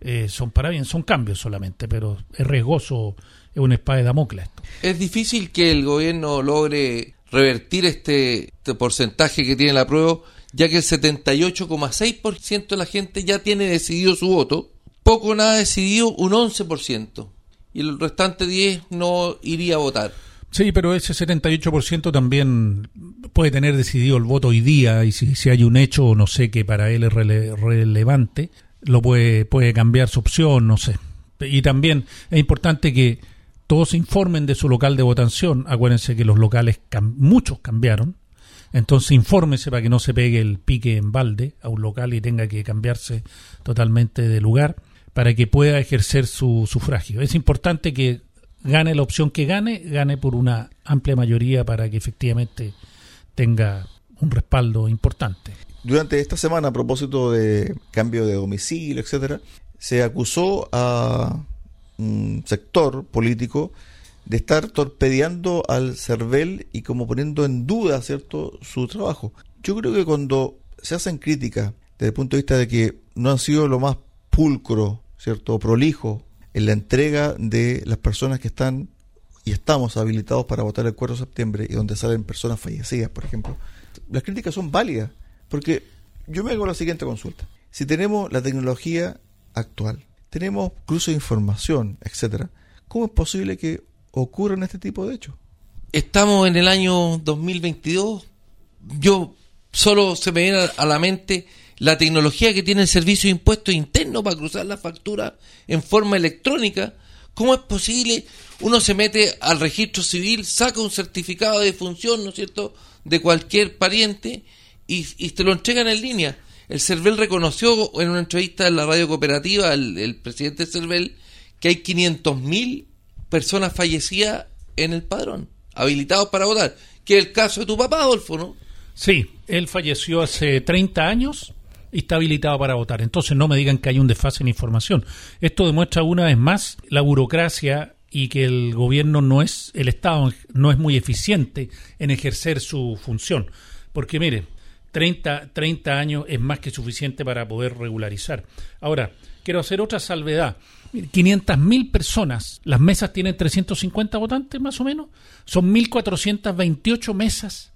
[SPEAKER 2] eh, son para bien, son cambios solamente, pero es riesgoso, es una espada de Damocles.
[SPEAKER 3] Es difícil que el gobierno logre revertir este, este porcentaje que tiene la prueba, ya que el 78,6% de la gente ya tiene decidido su voto, poco o nada decidido un 11%, y el restante 10 no iría a votar.
[SPEAKER 2] Sí, pero ese 78% también puede tener decidido el voto hoy día y si, si hay un hecho, no sé, que para él es rele- relevante, lo puede, puede cambiar su opción, no sé. Y también es importante que todos informen de su local de votación. Acuérdense que los locales, muchos cambiaron. Entonces infórmese para que no se pegue el pique en balde a un local y tenga que cambiarse totalmente de lugar para que pueda ejercer su sufragio. Es importante que gane la opción que gane, gane por una amplia mayoría para que efectivamente tenga un respaldo importante.
[SPEAKER 1] Durante esta semana, a propósito de cambio de domicilio, etcétera, se acusó a un sector político de estar torpedeando al CERVEL y como poniendo en duda, ¿cierto?, su trabajo. Yo creo que cuando se hacen críticas desde el punto de vista de que no han sido lo más pulcro, ¿cierto?, prolijo en la entrega de las personas que están y estamos habilitados para votar el 4 de septiembre y donde salen personas fallecidas, por ejemplo, las críticas son válidas, porque yo me hago la siguiente consulta. Si tenemos la tecnología actual, tenemos cruce de información, etcétera, ¿cómo es posible que ocurran este tipo de hechos?
[SPEAKER 3] Estamos en el año 2022. Yo solo se me viene a la mente la tecnología que tiene el Servicio de Impuestos Internos para cruzar la factura en forma electrónica. ¿Cómo es posible? Uno se mete al registro civil, saca un certificado de función, ¿no es cierto?, de cualquier pariente y te lo entregan en línea. El CERVEL reconoció en una entrevista en la radio cooperativa, el, presidente CERVEL, que hay 500.000 personas fallecidas en el padrón, habilitados para votar, que es el caso de tu papá, Adolfo, ¿no?
[SPEAKER 2] Sí, él falleció hace 30 años y está habilitado para votar. Entonces no me digan que hay un desfase en información. Esto demuestra una vez más la burocracia y que el gobierno no es, el Estado no es muy eficiente en ejercer su función. Porque mire, 30, 30 años es más que suficiente para poder regularizar. Ahora, quiero hacer otra salvedad. 500.000 personas, las mesas tienen 350 votantes más o menos, son 1.428 mesas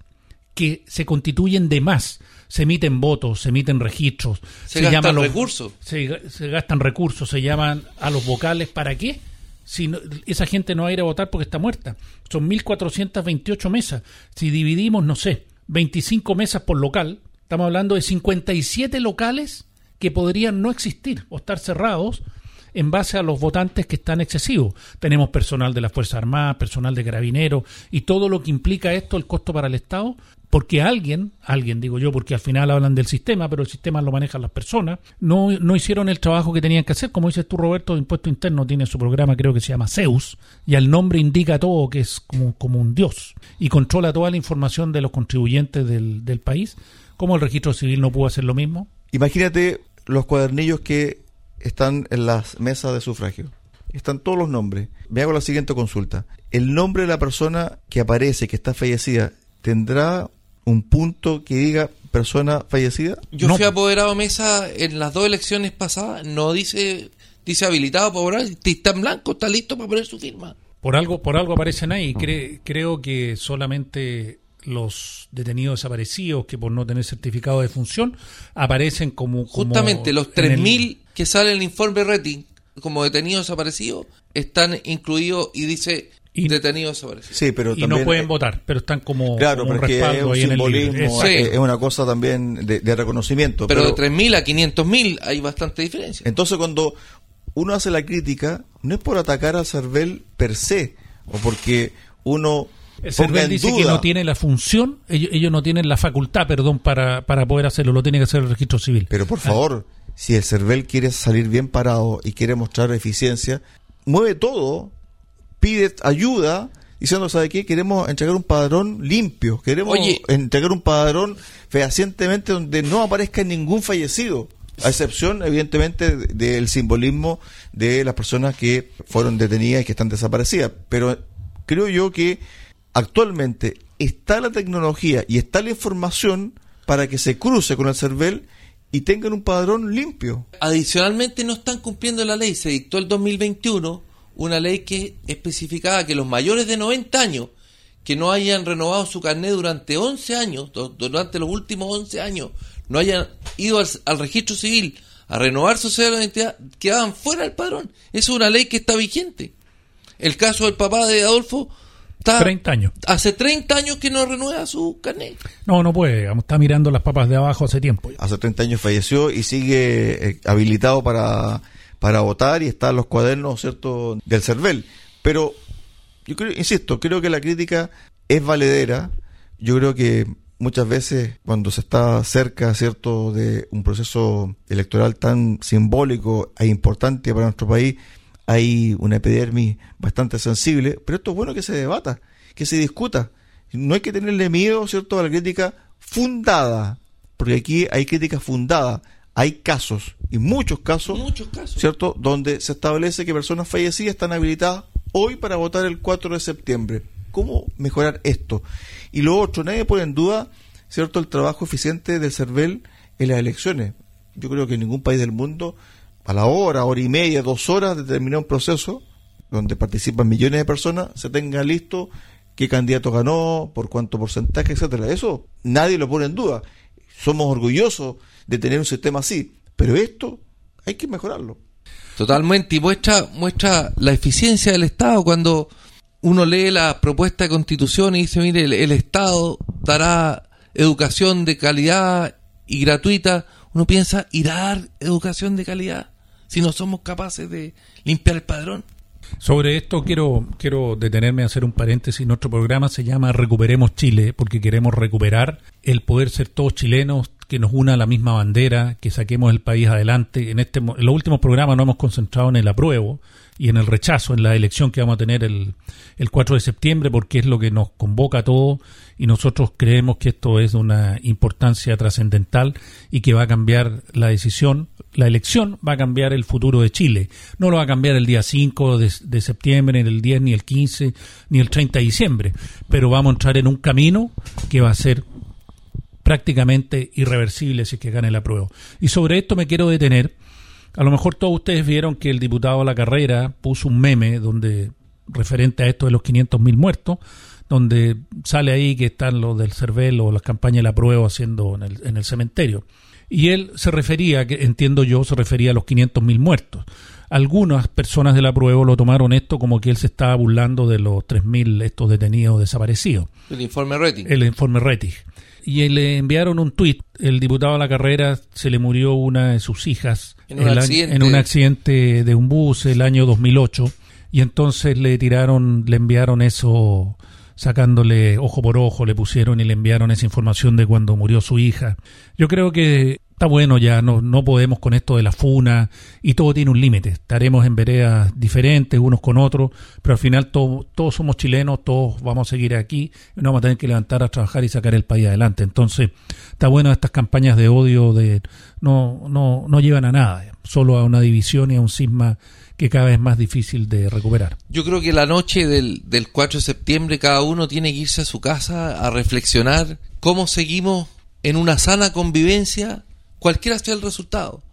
[SPEAKER 2] que se constituyen de más. Se emiten votos, se emiten registros,
[SPEAKER 3] Se gastan
[SPEAKER 2] llaman los-
[SPEAKER 3] recursos.
[SPEAKER 2] Se, se gastan recursos, se llaman a los vocales. ¿Para qué? Si no- esa gente no va a ir a votar porque está muerta. Son 1.428 mesas. Si dividimos, no sé, 25 mesas por local, estamos hablando de 57 locales que podrían no existir o estar cerrados en base a los votantes que están excesivos. Tenemos personal de las Fuerzas Armadas, personal de carabineros y todo lo que implica esto, el costo para el Estado, porque alguien, alguien digo yo, porque al final hablan del sistema, pero el sistema lo manejan las personas, no, no hicieron el trabajo que tenían que hacer. Como dices tú, Roberto, de Impuesto Interno tiene su programa, creo que se llama Zeus, y el nombre indica todo, que es como, como un dios, y controla toda la información de los contribuyentes del, del país. ¿Cómo el registro civil no pudo hacer lo mismo?
[SPEAKER 1] Imagínate los cuadernillos que están en las mesas de sufragio. Están todos los nombres. Me hago la siguiente consulta. ¿El nombre de la persona que aparece, que está fallecida, tendrá un punto que diga persona fallecida?
[SPEAKER 3] Yo
[SPEAKER 2] No.
[SPEAKER 3] fui apoderado de mesa en las dos elecciones pasadas, no dice dice habilitado para votar, está en blanco, está listo para poner su firma.
[SPEAKER 2] Por algo, por algo aparecen ahí. Cre- creo que solamente los detenidos desaparecidos que por no tener certificado de función aparecen como, como
[SPEAKER 3] Justamente los
[SPEAKER 2] en el-
[SPEAKER 3] 3.000 que sale en el informe rating como detenidos desaparecidos están incluidos y dice
[SPEAKER 2] Y-
[SPEAKER 3] detenidos desaparecidos.
[SPEAKER 1] Sí, pero
[SPEAKER 2] y
[SPEAKER 1] también...
[SPEAKER 2] no pueden
[SPEAKER 1] eh,
[SPEAKER 2] votar, pero están como,
[SPEAKER 1] Claro,
[SPEAKER 2] como un
[SPEAKER 1] es
[SPEAKER 2] respaldo
[SPEAKER 1] un
[SPEAKER 2] ahí en el libro.
[SPEAKER 1] simbolismo,
[SPEAKER 3] Sí.
[SPEAKER 1] es una cosa también de, de reconocimiento.
[SPEAKER 3] Pero, de 3.000 a 500.000 hay bastante diferencia.
[SPEAKER 1] Entonces cuando uno hace la crítica, no es por atacar al CERVEL per se, o porque uno
[SPEAKER 2] El CERVEL dice
[SPEAKER 1] duda.
[SPEAKER 2] que no tiene la función, ellos, ellos no tienen la facultad, perdón, para, para poder hacerlo, lo tiene que hacer el registro civil.
[SPEAKER 1] Pero por favor, si el CERVEL quiere salir bien parado y quiere mostrar eficiencia, mueve todo, pide ayuda, diciendo, ¿sabe qué? Queremos entregar un padrón limpio, queremos
[SPEAKER 3] Oye.
[SPEAKER 1] entregar un padrón fehacientemente donde no aparezca ningún fallecido. A excepción, evidentemente, de- del simbolismo de las personas que fueron detenidas y que están desaparecidas. Pero creo yo que actualmente está la tecnología y está la información para que se cruce con el CERVEL y tengan un padrón limpio.
[SPEAKER 3] Adicionalmente no están cumpliendo la ley. Se dictó el 2021 una ley que especificaba que los mayores de 90 años que no hayan renovado su carnet durante 11 años, du- durante los últimos 11 años, no hayan ido al, al registro civil a renovar su cédula de identidad, quedaban fuera del padrón. Esa es una ley que está vigente. El caso del papá de Adolfo está
[SPEAKER 2] 30 años.
[SPEAKER 3] hace 30 años que no renueva su carnet.
[SPEAKER 2] No, no puede, digamos, está mirando las papas de abajo hace tiempo. ya.
[SPEAKER 1] Hace 30 años falleció y sigue eh, habilitado para, para votar y está en los cuadernos, ¿cierto?, del CERVEL. Pero yo creo, insisto, creo que la crítica es valedera. Yo creo que muchas veces cuando se está cerca, ¿cierto?, de un proceso electoral tan simbólico e importante para nuestro país, hay una epidermis bastante sensible, pero esto es bueno que se debata, que se discuta. No hay que tenerle miedo, ¿cierto?, a la crítica fundada, porque aquí hay crítica fundada. Hay casos, y muchos casos,
[SPEAKER 3] Muchos casos.
[SPEAKER 1] ¿cierto?, donde se establece que personas fallecidas están habilitadas hoy para votar el 4 de septiembre. ¿Cómo mejorar esto? Y lo otro, nadie pone en duda, ¿cierto?, el trabajo eficiente del CERVEL en las elecciones. Yo creo que en ningún país del mundo, a la hora, hora y media, dos horas de terminar un proceso donde participan millones de personas, se tenga listo qué candidato ganó, por cuánto porcentaje, etcétera. Eso nadie lo pone en duda. Somos orgullosos de tener un sistema así, pero esto hay que mejorarlo.
[SPEAKER 3] Totalmente, y muestra, muestra la eficiencia del Estado cuando uno lee la propuesta de constitución y dice, mire, el, el Estado dará educación de calidad y gratuita, uno piensa, ¿irá a dar educación de calidad si no somos capaces de limpiar el padrón?
[SPEAKER 2] Sobre esto quiero, quiero detenerme a hacer un paréntesis. Nuestro programa se llama Recuperemos Chile porque queremos recuperar el poder ser todos chilenos, que nos una la misma bandera, que saquemos el país adelante. En, este, en los últimos programas nos hemos concentrado en el apruebo y en el rechazo, en la elección que vamos a tener el, el 4 de septiembre, porque es lo que nos convoca a todos y nosotros creemos que esto es de una importancia trascendental y que va a cambiar la decisión, la elección va a cambiar el futuro de Chile. No lo va a cambiar el día 5 de, de septiembre, ni el 10, ni el 15, ni el 30 de diciembre, pero vamos a entrar en un camino que va a ser prácticamente irreversible si es que gane la prueba. Y sobre esto me quiero detener. A lo mejor todos ustedes vieron que el diputado la carrera puso un meme donde referente a esto de los 500.000 muertos, donde sale ahí que están los del CERVEL o las campañas de la prueba haciendo en el, en el cementerio. Y él se refería, que entiendo yo, se refería a los 500.000 muertos. Algunas personas de la prueba lo tomaron esto como que él se estaba burlando de los 3.000 estos detenidos desaparecidos
[SPEAKER 3] El informe rating.
[SPEAKER 2] el informe Rettig. Y le enviaron un tuit. El diputado de la carrera se le murió una de sus hijas
[SPEAKER 3] En un
[SPEAKER 2] año-
[SPEAKER 3] accidente.
[SPEAKER 2] en un accidente de un bus el año 2008. Y entonces le tiraron, le enviaron eso sacándole ojo por ojo, le pusieron y le enviaron esa información de cuando murió su hija. Yo creo que está bueno ya, no, no podemos con esto de la funa y todo tiene un límite. Estaremos en veredas diferentes unos con otros, pero al final to- todos somos chilenos, todos vamos a seguir aquí y nos vamos a tener que levantar a trabajar y sacar el país adelante. Entonces, está bueno estas campañas de odio de no, no, no llevan a nada, solo a una división y a un cisma que cada vez es más difícil de recuperar.
[SPEAKER 3] Yo creo que la noche del, del 4 de septiembre cada uno tiene que irse a su casa a reflexionar cómo seguimos en una sana convivencia, cualquiera sea el resultado.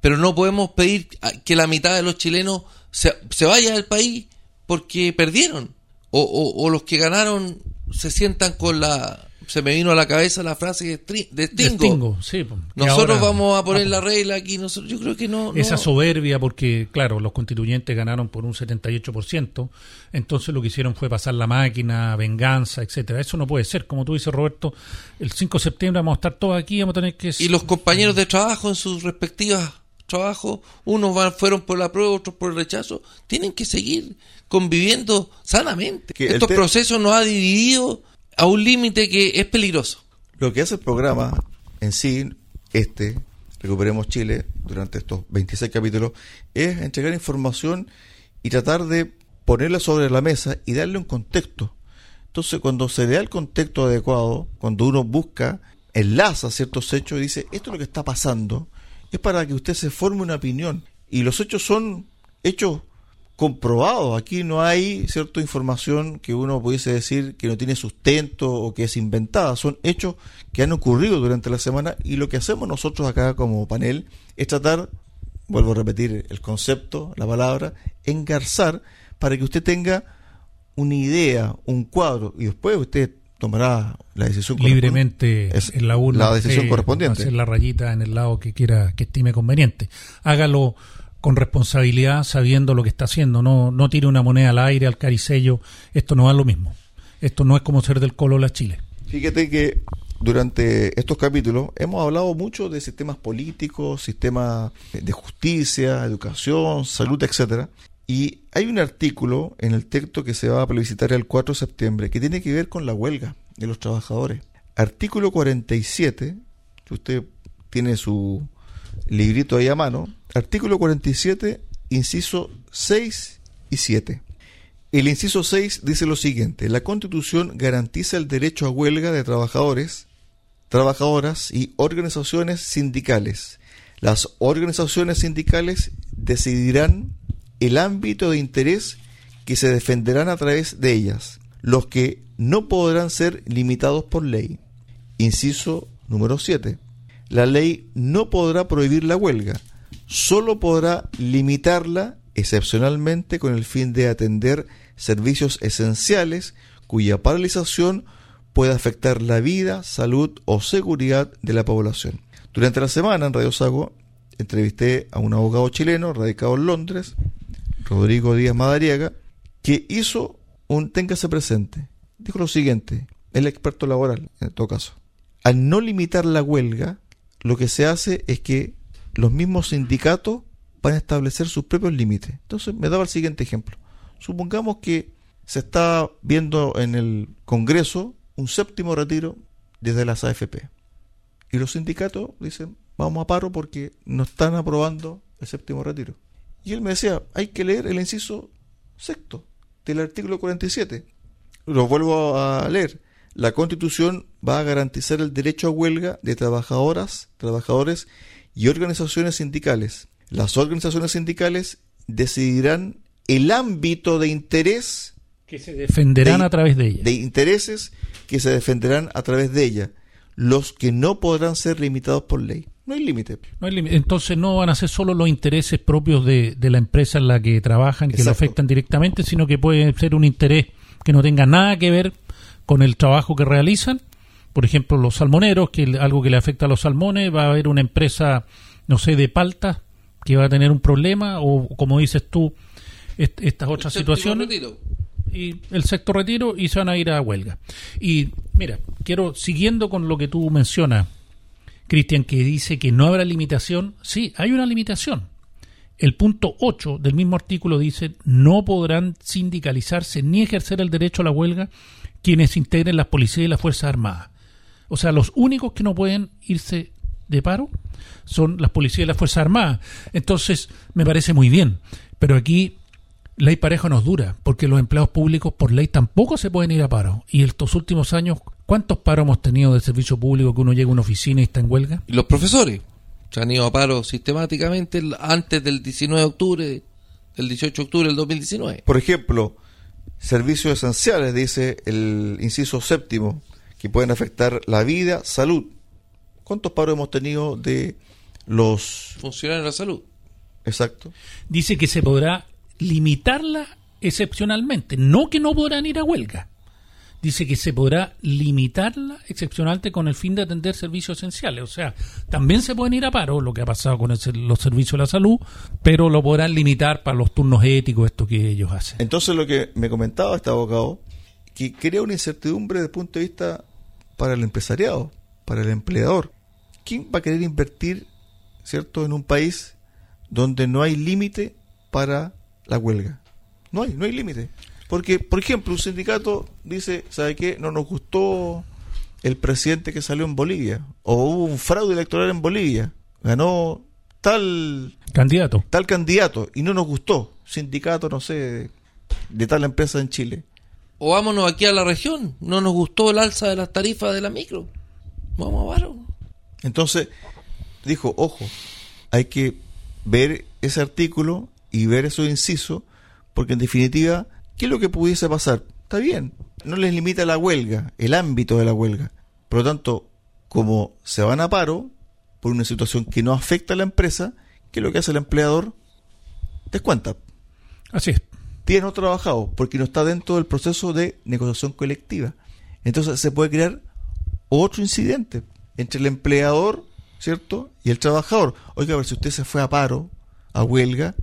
[SPEAKER 3] Pero no podemos pedir que la mitad de los chilenos se, se vaya del país porque perdieron. O- o los que ganaron se sientan con la se me vino a la cabeza la frase de, Stingo.
[SPEAKER 2] Sí,
[SPEAKER 3] Nosotros
[SPEAKER 2] ahora-
[SPEAKER 3] vamos a poner la regla aquí. Nosotros, yo creo que no. no.
[SPEAKER 2] Esa soberbia, porque claro, los constituyentes ganaron por un 78%, entonces lo que hicieron fue pasar la máquina, venganza, etcétera. Eso no puede ser, como tú dices, Roberto, el 5 de septiembre vamos a estar todos aquí, vamos a tener que...
[SPEAKER 3] Y los compañeros de trabajo en sus respectivas trabajos, unos van- fueron por la prueba, otros por el rechazo, tienen que seguir conviviendo sanamente.
[SPEAKER 1] Que
[SPEAKER 3] Estos procesos nos ha dividido a un límite que es peligroso.
[SPEAKER 1] Lo que hace el programa en sí, este, Recuperemos Chile, durante estos 26 capítulos, es entregar información y tratar de ponerla sobre la mesa y darle un contexto. Entonces, cuando se da el contexto adecuado, cuando uno busca, enlaza ciertos hechos y dice, esto es lo que está pasando, es para que usted se forme una opinión. Y los hechos son hechos comprobados. Aquí no hay cierta información que uno pudiese decir que no tiene sustento o que es inventada. Son hechos que han ocurrido durante la semana y lo que hacemos nosotros acá como panel es tratar, vuelvo a repetir el concepto, la palabra, engarzar para que usted tenga una idea, un cuadro y después usted tomará la decisión
[SPEAKER 2] libremente
[SPEAKER 1] Es
[SPEAKER 2] en la urna
[SPEAKER 1] la decisión
[SPEAKER 2] eh,
[SPEAKER 1] correspondiente.
[SPEAKER 2] hacer la rayita en el lado que quiera que estime conveniente hágalo con responsabilidad sabiendo lo que está haciendo no no tire una moneda al aire al caricello esto no es lo mismo esto no es como ser del Colo la Chile
[SPEAKER 1] Fíjate que durante estos capítulos hemos hablado mucho de sistemas políticos, sistemas de justicia, educación, salud, etcétera. Y hay un artículo en el texto que se va a plebiscitar el 4 de septiembre que tiene que ver con la huelga de los trabajadores. Artículo 47, que usted tiene su librito ahí a mano. Artículo 47, inciso 6 y 7. El inciso 6 dice lo siguiente, la Constitución garantiza el derecho a huelga de trabajadores, trabajadoras y organizaciones sindicales. Las organizaciones sindicales decidirán el ámbito de interés que se defenderán a través de ellas, los que no podrán ser limitados por ley. Inciso número 7. La ley no podrá prohibir la huelga, solo podrá limitarla excepcionalmente con el fin de atender servicios esenciales cuya paralización puede afectar la vida, salud o seguridad de la población. Durante la semana en Radio Sago entrevisté a un abogado chileno radicado en Londres, Rodrigo Díaz Madariaga, que hizo un téngase presente. Dijo lo siguiente, el experto laboral, en todo caso. Al no limitar la huelga, lo que se hace es que los mismos sindicatos van a establecer sus propios límites. Entonces, me daba el siguiente ejemplo. Supongamos que se está viendo en el Congreso un séptimo retiro desde las AFP. Y los sindicatos dicen, vamos a paro porque no están aprobando el séptimo retiro. Y él me decía, hay que leer el inciso sexto del artículo 47. Lo vuelvo a leer. La Constitución va a garantizar el derecho a huelga de trabajadoras, trabajadores y organizaciones sindicales. Las organizaciones sindicales decidirán el ámbito de interés
[SPEAKER 2] que se defenderán
[SPEAKER 1] de-
[SPEAKER 2] a través de ella
[SPEAKER 1] de intereses que se defenderán a través de ella, los que no podrán ser limitados por ley. No hay límite.
[SPEAKER 2] No hay límite. Entonces no van a ser solo los intereses propios de, de la empresa en la que trabajan, que lo afectan directamente, sino que puede ser un interés que no tenga nada que ver con el trabajo que realizan. Por ejemplo, los salmoneros, que el- algo que le afecta a los salmones, va a haber una empresa, no sé, de palta que va a tener un problema, o como dices tú, est- estas otras
[SPEAKER 3] Séptimo
[SPEAKER 2] situaciones
[SPEAKER 3] retiro.
[SPEAKER 2] y el sexto retiro y se van a ir a huelga. Y mira, quiero, siguiendo con lo que tú mencionas, Cristian, que dice que no habrá limitación, sí, hay una limitación. El punto 8 del mismo artículo dice, no podrán sindicalizarse ni ejercer el derecho a la huelga quienes integren las policías y las Fuerzas Armadas. O sea, los únicos que no pueden irse de paro son las policías y las Fuerzas Armadas. Entonces, me parece muy bien. Pero aquí ley pareja nos dura, porque los empleados públicos por ley tampoco se pueden ir a paro. Y estos últimos años, ¿cuántos paros hemos tenido del servicio público que uno llega a una oficina y está en huelga?
[SPEAKER 3] Y los profesores se han ido a paro sistemáticamente antes del 19 de octubre, del 18 de octubre del 2019.
[SPEAKER 1] Por ejemplo, servicios esenciales, dice el inciso séptimo, que pueden afectar la vida, salud. ¿Cuántos paros hemos tenido de los...
[SPEAKER 3] Funcionarios de la salud.
[SPEAKER 1] Exacto.
[SPEAKER 2] Dice que se podrá limitarla excepcionalmente, no que no podrán ir a huelga. Dice que se podrá limitarla excepcionalmente con el fin de atender servicios esenciales. O sea, también se pueden ir a paro, lo que ha pasado con los servicios de la salud, pero lo podrán limitar para los turnos éticos, esto que ellos hacen.
[SPEAKER 1] Entonces, lo que me comentaba este abogado, que crea una incertidumbre desde el punto de vista para el empresariado, para el empleador. ¿Quién va a querer invertir, cierto, en un país donde no hay límite para la huelga? No hay, no hay límite. Porque, por ejemplo, un sindicato dice, ¿sabe qué? No nos gustó el presidente que salió en Bolivia. O hubo un fraude electoral en Bolivia. Ganó tal
[SPEAKER 2] candidato.
[SPEAKER 1] Tal candidato. Y no nos gustó. Sindicato, no sé, de tal empresa en Chile.
[SPEAKER 3] O vámonos aquí a la región. No nos gustó el alza de las tarifas de la micro. Vamos a Varo.
[SPEAKER 1] Entonces, dijo, ojo, hay que ver ese artículo y ver esos incisos, porque en definitiva ¿Qué es lo que pudiese pasar? Está bien, no les limita la huelga, el ámbito de la huelga. Por lo tanto, como se van a paro por una situación que no afecta a la empresa, ¿qué es lo que hace el empleador? Descuenta.
[SPEAKER 2] Así es.
[SPEAKER 1] Tiene no trabajado porque no está dentro del proceso de negociación colectiva. Entonces se puede crear otro incidente entre el empleador, ¿cierto? Y el trabajador. Oiga, a ver si usted se fue a paro, a huelga,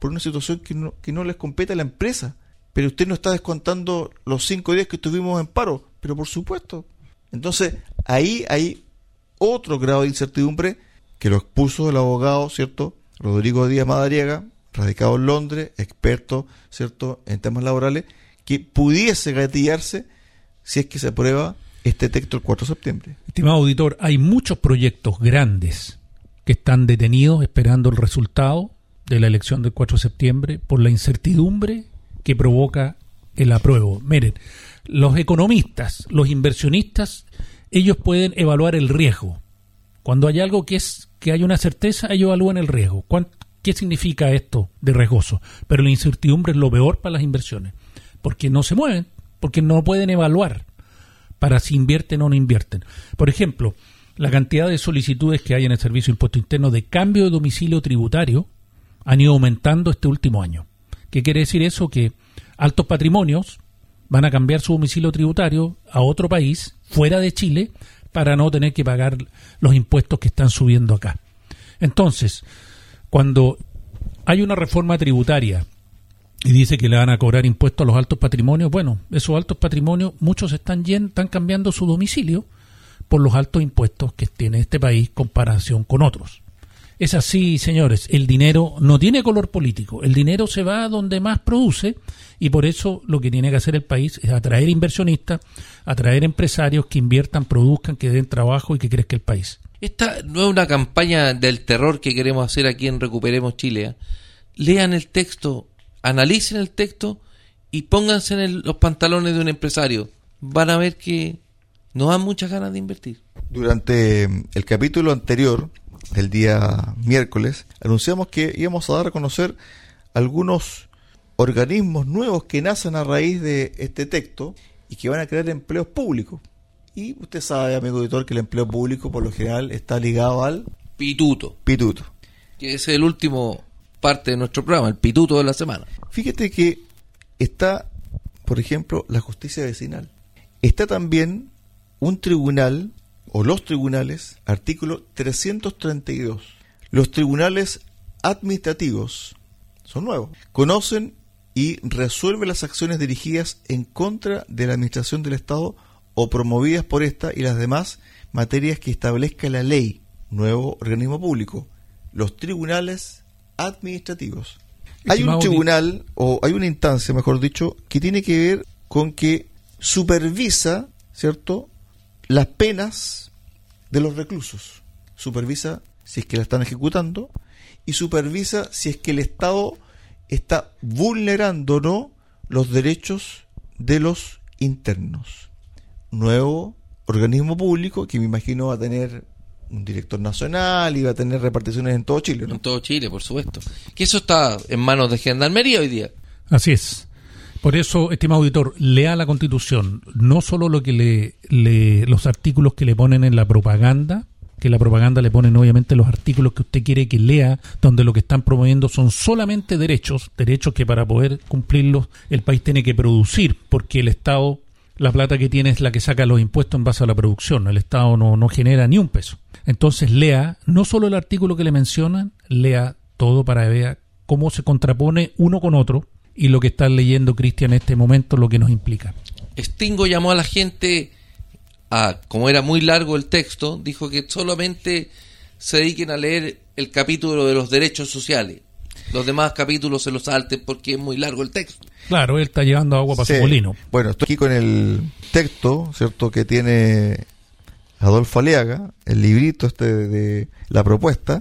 [SPEAKER 1] por una situación que no, que no les compete a la empresa pero usted no está descontando los cinco días que estuvimos en paro, pero por supuesto. Entonces, ahí hay otro grado de incertidumbre que lo expuso el abogado, ¿cierto? Rodrigo Díaz Madariaga, radicado en Londres, experto, ¿cierto?, en temas laborales, que pudiese gatillarse si es que se aprueba este texto el 4 de septiembre.
[SPEAKER 2] Estimado auditor, hay muchos proyectos grandes que están detenidos esperando el resultado de la elección del 4 de septiembre por la incertidumbre que provoca el apruebo. Miren, los economistas, los inversionistas, ellos pueden evaluar el riesgo. Cuando hay algo que es que hay una certeza, ellos evalúan el riesgo. ¿Qué significa esto de riesgoso? Pero la incertidumbre es lo peor para las inversiones, porque no se mueven, porque no pueden evaluar para si invierten o no invierten. Por ejemplo, la cantidad de solicitudes que hay en el Servicio de Impuesto Interno de cambio de domicilio tributario han ido aumentando este último año. ¿Qué quiere decir eso? Que altos patrimonios van a cambiar su domicilio tributario a otro país, fuera de Chile, para no tener que pagar los impuestos que están subiendo acá. Entonces, cuando hay una reforma tributaria y dice que le van a cobrar impuestos a los altos patrimonios, bueno, esos altos patrimonios, muchos están, están cambiando su domicilio por los altos impuestos que tiene este país comparación con otros. Es así, señores, el dinero no tiene color político, el dinero se va a donde más produce y por eso lo que tiene que hacer el país es atraer inversionistas, atraer empresarios que inviertan, produzcan, que den trabajo y que crezca el país.
[SPEAKER 3] Esta no es una campaña del terror que queremos hacer aquí en Recuperemos Chile. ¿eh? Lean el texto, analicen el texto y pónganse en los pantalones de un empresario. Van a ver que no dan muchas ganas de invertir.
[SPEAKER 1] Durante el capítulo anterior el día miércoles, anunciamos que íbamos a dar a conocer algunos organismos nuevos que nacen a raíz de este texto y que van a crear empleos públicos. Y usted sabe, amigo editor, que el empleo público por lo general está ligado al
[SPEAKER 3] pituto.
[SPEAKER 1] Pituto.
[SPEAKER 3] Que es el último parte de nuestro programa, el pituto de la semana.
[SPEAKER 1] Fíjate que está, por ejemplo, la justicia vecinal. Está también un tribunal o los tribunales, artículo 332. Los tribunales administrativos son nuevos. Conocen y resuelven las acciones dirigidas en contra de la administración del Estado o promovidas por esta y las demás materias que establezca la ley, nuevo organismo público, los tribunales administrativos. Hay un tribunal, o hay una instancia, mejor dicho, que tiene que ver con que supervisa, ¿cierto?, las penas de los reclusos. Supervisa si es que la están ejecutando y supervisa si es que el Estado está vulnerando o no los derechos de los internos. Nuevo organismo público que me imagino va a tener un director nacional y va a tener reparticiones en todo Chile.
[SPEAKER 3] En todo Chile, por supuesto. Que eso está en manos de Gendarmería hoy día.
[SPEAKER 2] Así es. Por eso, estimado auditor, lea la Constitución, no solo lo que le, los artículos que le ponen en la propaganda, que la propaganda le ponen obviamente los artículos que usted quiere que lea, donde lo que están promoviendo son solamente derechos, derechos que para poder cumplirlos el país tiene que producir, porque el Estado la plata que tiene es la que saca los impuestos en base a la producción. El Estado no, no genera ni un peso. Entonces lea no solo el artículo que le mencionan, lea todo para ver cómo se contrapone uno con otro y lo que está leyendo Cristian en este momento lo que nos implica.
[SPEAKER 3] Stingo llamó a la gente a, como era muy largo el texto, dijo que solamente se dediquen a leer el capítulo de los derechos sociales. Los demás capítulos se los salten porque es muy largo el texto.
[SPEAKER 2] Claro, él está llevando agua para
[SPEAKER 1] Sí.
[SPEAKER 2] su molino.
[SPEAKER 1] Bueno, estoy aquí con el texto, ¿cierto?, que tiene Adolfo Aliaga, el librito este de la propuesta.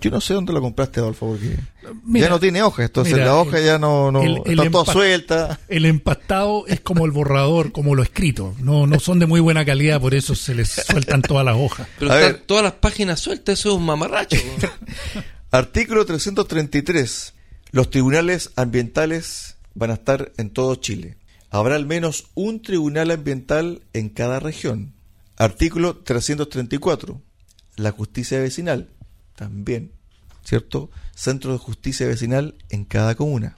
[SPEAKER 1] Yo no sé dónde lo compraste, Adolfo, porque
[SPEAKER 2] Mira,
[SPEAKER 1] ya no tiene hoja, entonces
[SPEAKER 2] mira,
[SPEAKER 1] la hoja
[SPEAKER 2] el-
[SPEAKER 1] ya no, no
[SPEAKER 2] el- el
[SPEAKER 1] está toda suelta.
[SPEAKER 2] El empastado es como el borrador, como lo escrito. No, no son de muy buena calidad, por eso se les sueltan todas las hojas.
[SPEAKER 3] Pero
[SPEAKER 1] A
[SPEAKER 3] están
[SPEAKER 1] ver.
[SPEAKER 3] todas las páginas sueltas, eso es un mamarracho.
[SPEAKER 1] Artículo 333. Los tribunales ambientales van a estar en todo Chile. Habrá al menos un tribunal ambiental en cada región. Artículo 334. La justicia vecinal. También, ¿cierto? Centro de justicia vecinal en cada comuna.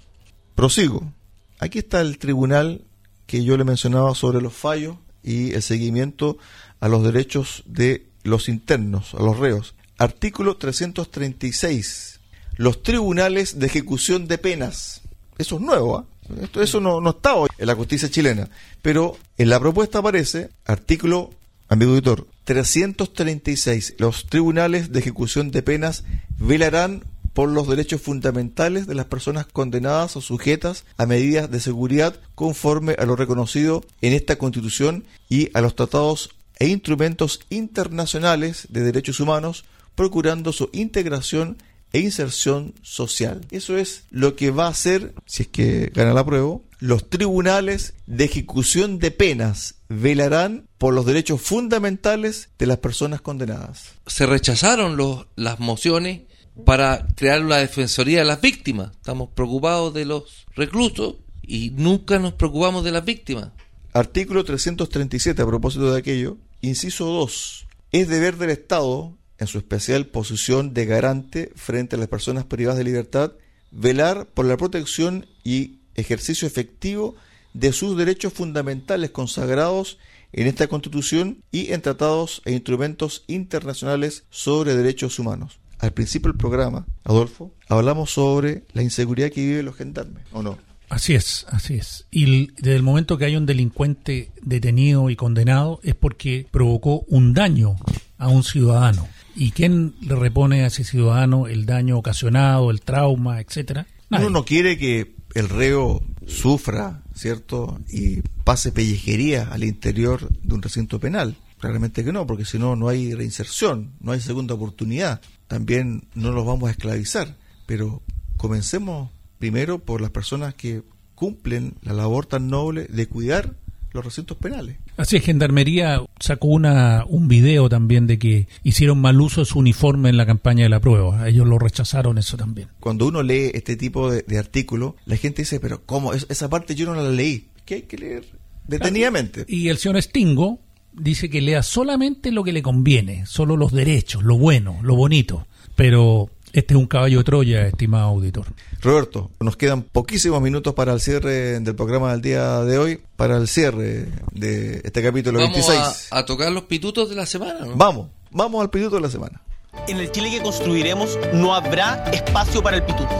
[SPEAKER 1] Prosigo. Aquí está el tribunal que yo le mencionaba sobre los fallos y el seguimiento a los derechos de los internos, a los reos. Artículo 336. Los tribunales de ejecución de penas. Eso es nuevo, ¿ah? Esto, eso no, no está hoy en la justicia chilena. Pero en la propuesta aparece, artículo, amigo auditor, 336. Los tribunales de ejecución de penas velarán por los derechos fundamentales de las personas condenadas o sujetas a medidas de seguridad conforme a lo reconocido en esta Constitución y a los tratados e instrumentos internacionales de derechos humanos, procurando su integración e inserción social. Eso es lo que va a hacer, si es que gana la prueba, los tribunales de ejecución de penas velarán por los derechos fundamentales de las personas condenadas.
[SPEAKER 3] Se rechazaron los, las mociones para crear la Defensoría de las Víctimas. Estamos preocupados de los reclusos y nunca nos preocupamos de las víctimas.
[SPEAKER 1] Artículo 337, a propósito de aquello, inciso 2. Es deber del Estado, en su especial posición de garante frente a las personas privadas de libertad, velar por la protección y ejercicio efectivo de sus derechos fundamentales consagrados en esta Constitución y en tratados e instrumentos internacionales sobre derechos humanos. Al principio del programa, Adolfo, hablamos sobre la inseguridad que viven los gendarmes, ¿o no?
[SPEAKER 2] Así es, así es. Y desde el momento que hay un delincuente detenido y condenado es porque provocó un daño a un ciudadano. ¿Y quién le repone a ese ciudadano el daño ocasionado, el trauma, etcétera? Nadie.
[SPEAKER 1] Uno no quiere que el reo sufra, ¿cierto? Y pase pellejería al interior de un recinto penal. Claramente que no, porque si no, no hay reinserción, no hay segunda oportunidad. También no los vamos a esclavizar. Pero comencemos primero por las personas que cumplen la labor tan noble de cuidar los recintos penales.
[SPEAKER 2] Así es, Gendarmería sacó una, un video también de que hicieron mal uso de su uniforme en la campaña de la prueba. Ellos lo rechazaron eso también.
[SPEAKER 1] Cuando uno lee este tipo de, de artículos, la gente dice, pero ¿cómo? Es- esa parte yo no la leí. Que hay que leer detenidamente.
[SPEAKER 2] Y el señor Stingo dice que lea solamente lo que le conviene, solo los derechos, lo bueno, lo bonito. Pero este es un caballo de Troya, estimado auditor.
[SPEAKER 1] Roberto, nos quedan poquísimos minutos para el cierre del programa del día de hoy, para el cierre de este capítulo
[SPEAKER 3] Vamos
[SPEAKER 1] 26.
[SPEAKER 3] a, a tocar los pitutos de la semana, ¿no?
[SPEAKER 1] Vamos, vamos al pituto de la semana.
[SPEAKER 4] En el Chile que construiremos no habrá espacio para el pituto.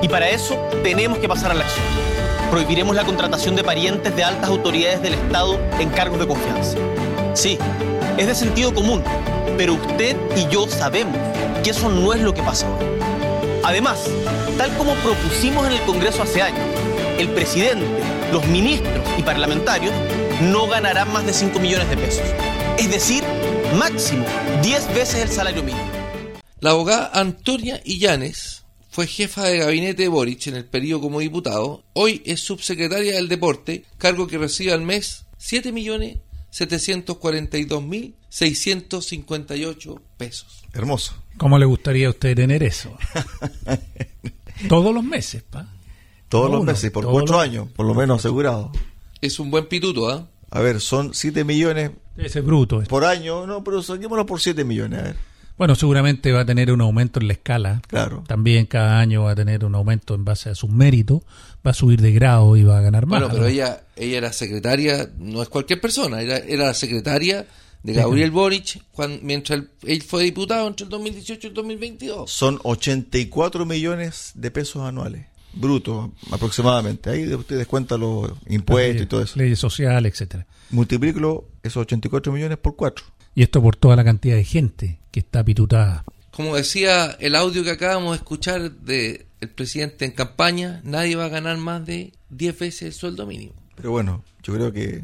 [SPEAKER 4] Y para eso tenemos que pasar a la acción. Prohibiremos la contratación de parientes de altas autoridades del Estado en cargos de confianza. Sí, es de sentido común, pero usted y yo sabemos que eso no es lo que hoy. Además, tal como propusimos en el Congreso hace años, el presidente, los ministros y parlamentarios no ganarán más de 5 millones de pesos. Es decir, máximo 10 veces el salario mínimo.
[SPEAKER 3] La abogada Antonia Illanes fue jefa de gabinete de Boric en el periodo como diputado. Hoy es subsecretaria del deporte, cargo que recibe al mes 7.742.658 pesos.
[SPEAKER 1] Hermoso.
[SPEAKER 2] ¿Cómo le gustaría a usted tener eso? Todos los meses, pa.
[SPEAKER 1] Todos los
[SPEAKER 2] Uno,
[SPEAKER 1] meses, por cuatro
[SPEAKER 2] los-
[SPEAKER 1] años, por lo menos asegurado.
[SPEAKER 3] Es un buen pituto, ¿ah?
[SPEAKER 1] A ver, son 7 millones
[SPEAKER 2] Ese es bruto.
[SPEAKER 1] por año, no, pero saquémoslo por 7 millones, a ver.
[SPEAKER 2] Bueno, seguramente va a tener un aumento en la escala.
[SPEAKER 1] Claro.
[SPEAKER 2] También cada año va a tener un aumento en base a sus méritos. Va a subir de grado y va a ganar más.
[SPEAKER 3] Bueno, pero
[SPEAKER 2] ¿no?
[SPEAKER 3] ella, ella era secretaria, no es cualquier persona, era, era la secretaria de Gabriel Boric cuando, mientras él, él fue diputado entre el 2018 y el 2022.
[SPEAKER 1] Son 84 millones de pesos anuales, brutos aproximadamente. Ahí usted descuenta los impuestos y todo eso.
[SPEAKER 2] Leyes sociales, etcétera.
[SPEAKER 1] Multiplícalo esos 84 millones por 4.
[SPEAKER 2] Y esto por toda la cantidad de gente que está pitutada.
[SPEAKER 3] Como decía el audio que acabamos de escuchar del presidente en campaña, nadie va a ganar más de 10 veces el sueldo mínimo.
[SPEAKER 1] Pero bueno, yo creo que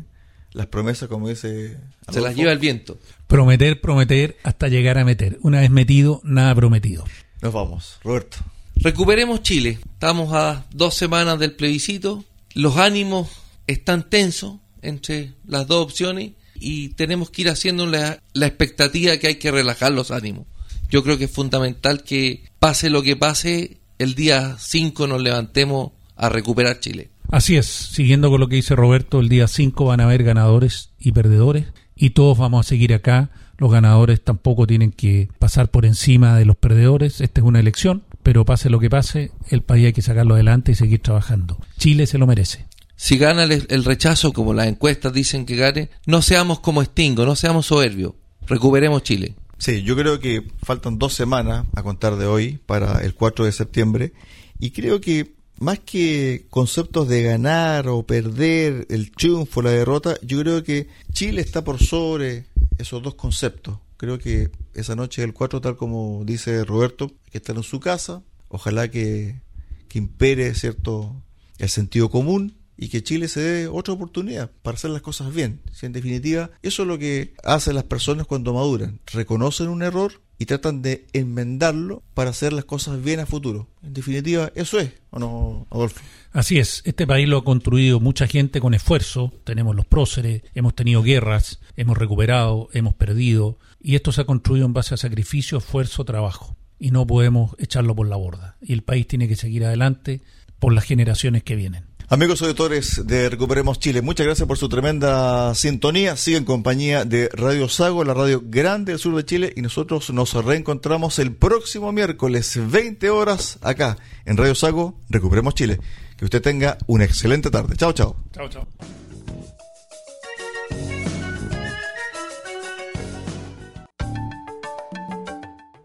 [SPEAKER 1] las promesas, como dice...
[SPEAKER 3] Se las lleva el viento.
[SPEAKER 2] Prometer, prometer, hasta llegar a meter. Una vez metido, nada prometido.
[SPEAKER 1] Nos vamos. Roberto.
[SPEAKER 3] Recuperemos Chile. Estamos a dos semanas del plebiscito. Los ánimos están tensos entre las dos opciones y tenemos que ir haciendo la, la expectativa que hay que relajar los ánimos. Yo creo que es fundamental que pase lo que pase, el día 5 nos levantemos a recuperar Chile.
[SPEAKER 2] Así es, siguiendo con lo que dice Roberto, el día 5 van a haber ganadores y perdedores y todos vamos a seguir acá. Los ganadores tampoco tienen que pasar por encima de los perdedores. Esta es una elección, pero pase lo que pase, el país hay que sacarlo adelante y seguir trabajando. Chile se lo merece.
[SPEAKER 3] Si gana el, rechazo, como las encuestas dicen que gane, no seamos como Stingo, no seamos soberbios. Recuperemos Chile.
[SPEAKER 1] Sí, yo creo que faltan dos semanas a contar de hoy para el 4 de septiembre y creo que más que conceptos de ganar o perder, el triunfo, la derrota, yo creo que Chile está por sobre esos dos conceptos. Creo que esa noche del 4, tal como dice Roberto, que estar en su casa, ojalá que, que impere cierto el sentido común y que Chile se dé otra oportunidad para hacer las cosas bien. Si en definitiva, eso es lo que hacen las personas cuando maduran. Reconocen un error y tratan de enmendarlo para hacer las cosas bien a futuro. En definitiva, eso es, ¿o no, Adolfo?
[SPEAKER 2] Así es, este país lo ha construido mucha gente con esfuerzo, tenemos los próceres, hemos tenido guerras, hemos recuperado, hemos perdido, y esto se ha construido en base a sacrificio, esfuerzo, trabajo, y no podemos echarlo por la borda. Y el país tiene que seguir adelante por las generaciones que vienen.
[SPEAKER 1] Amigos auditores de Recuperemos Chile, muchas gracias por su tremenda sintonía. Sigue en compañía de Radio Sago, la radio grande del sur de Chile, y nosotros nos reencontramos el próximo miércoles, 20 horas, acá en Radio Sago, Recuperemos Chile. Que usted tenga una excelente tarde. Chao, chao.
[SPEAKER 2] Chao, chao.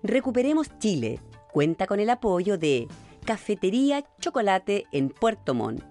[SPEAKER 5] Recuperemos Chile. Cuenta con el apoyo de Cafetería Chocolate en Puerto Montt.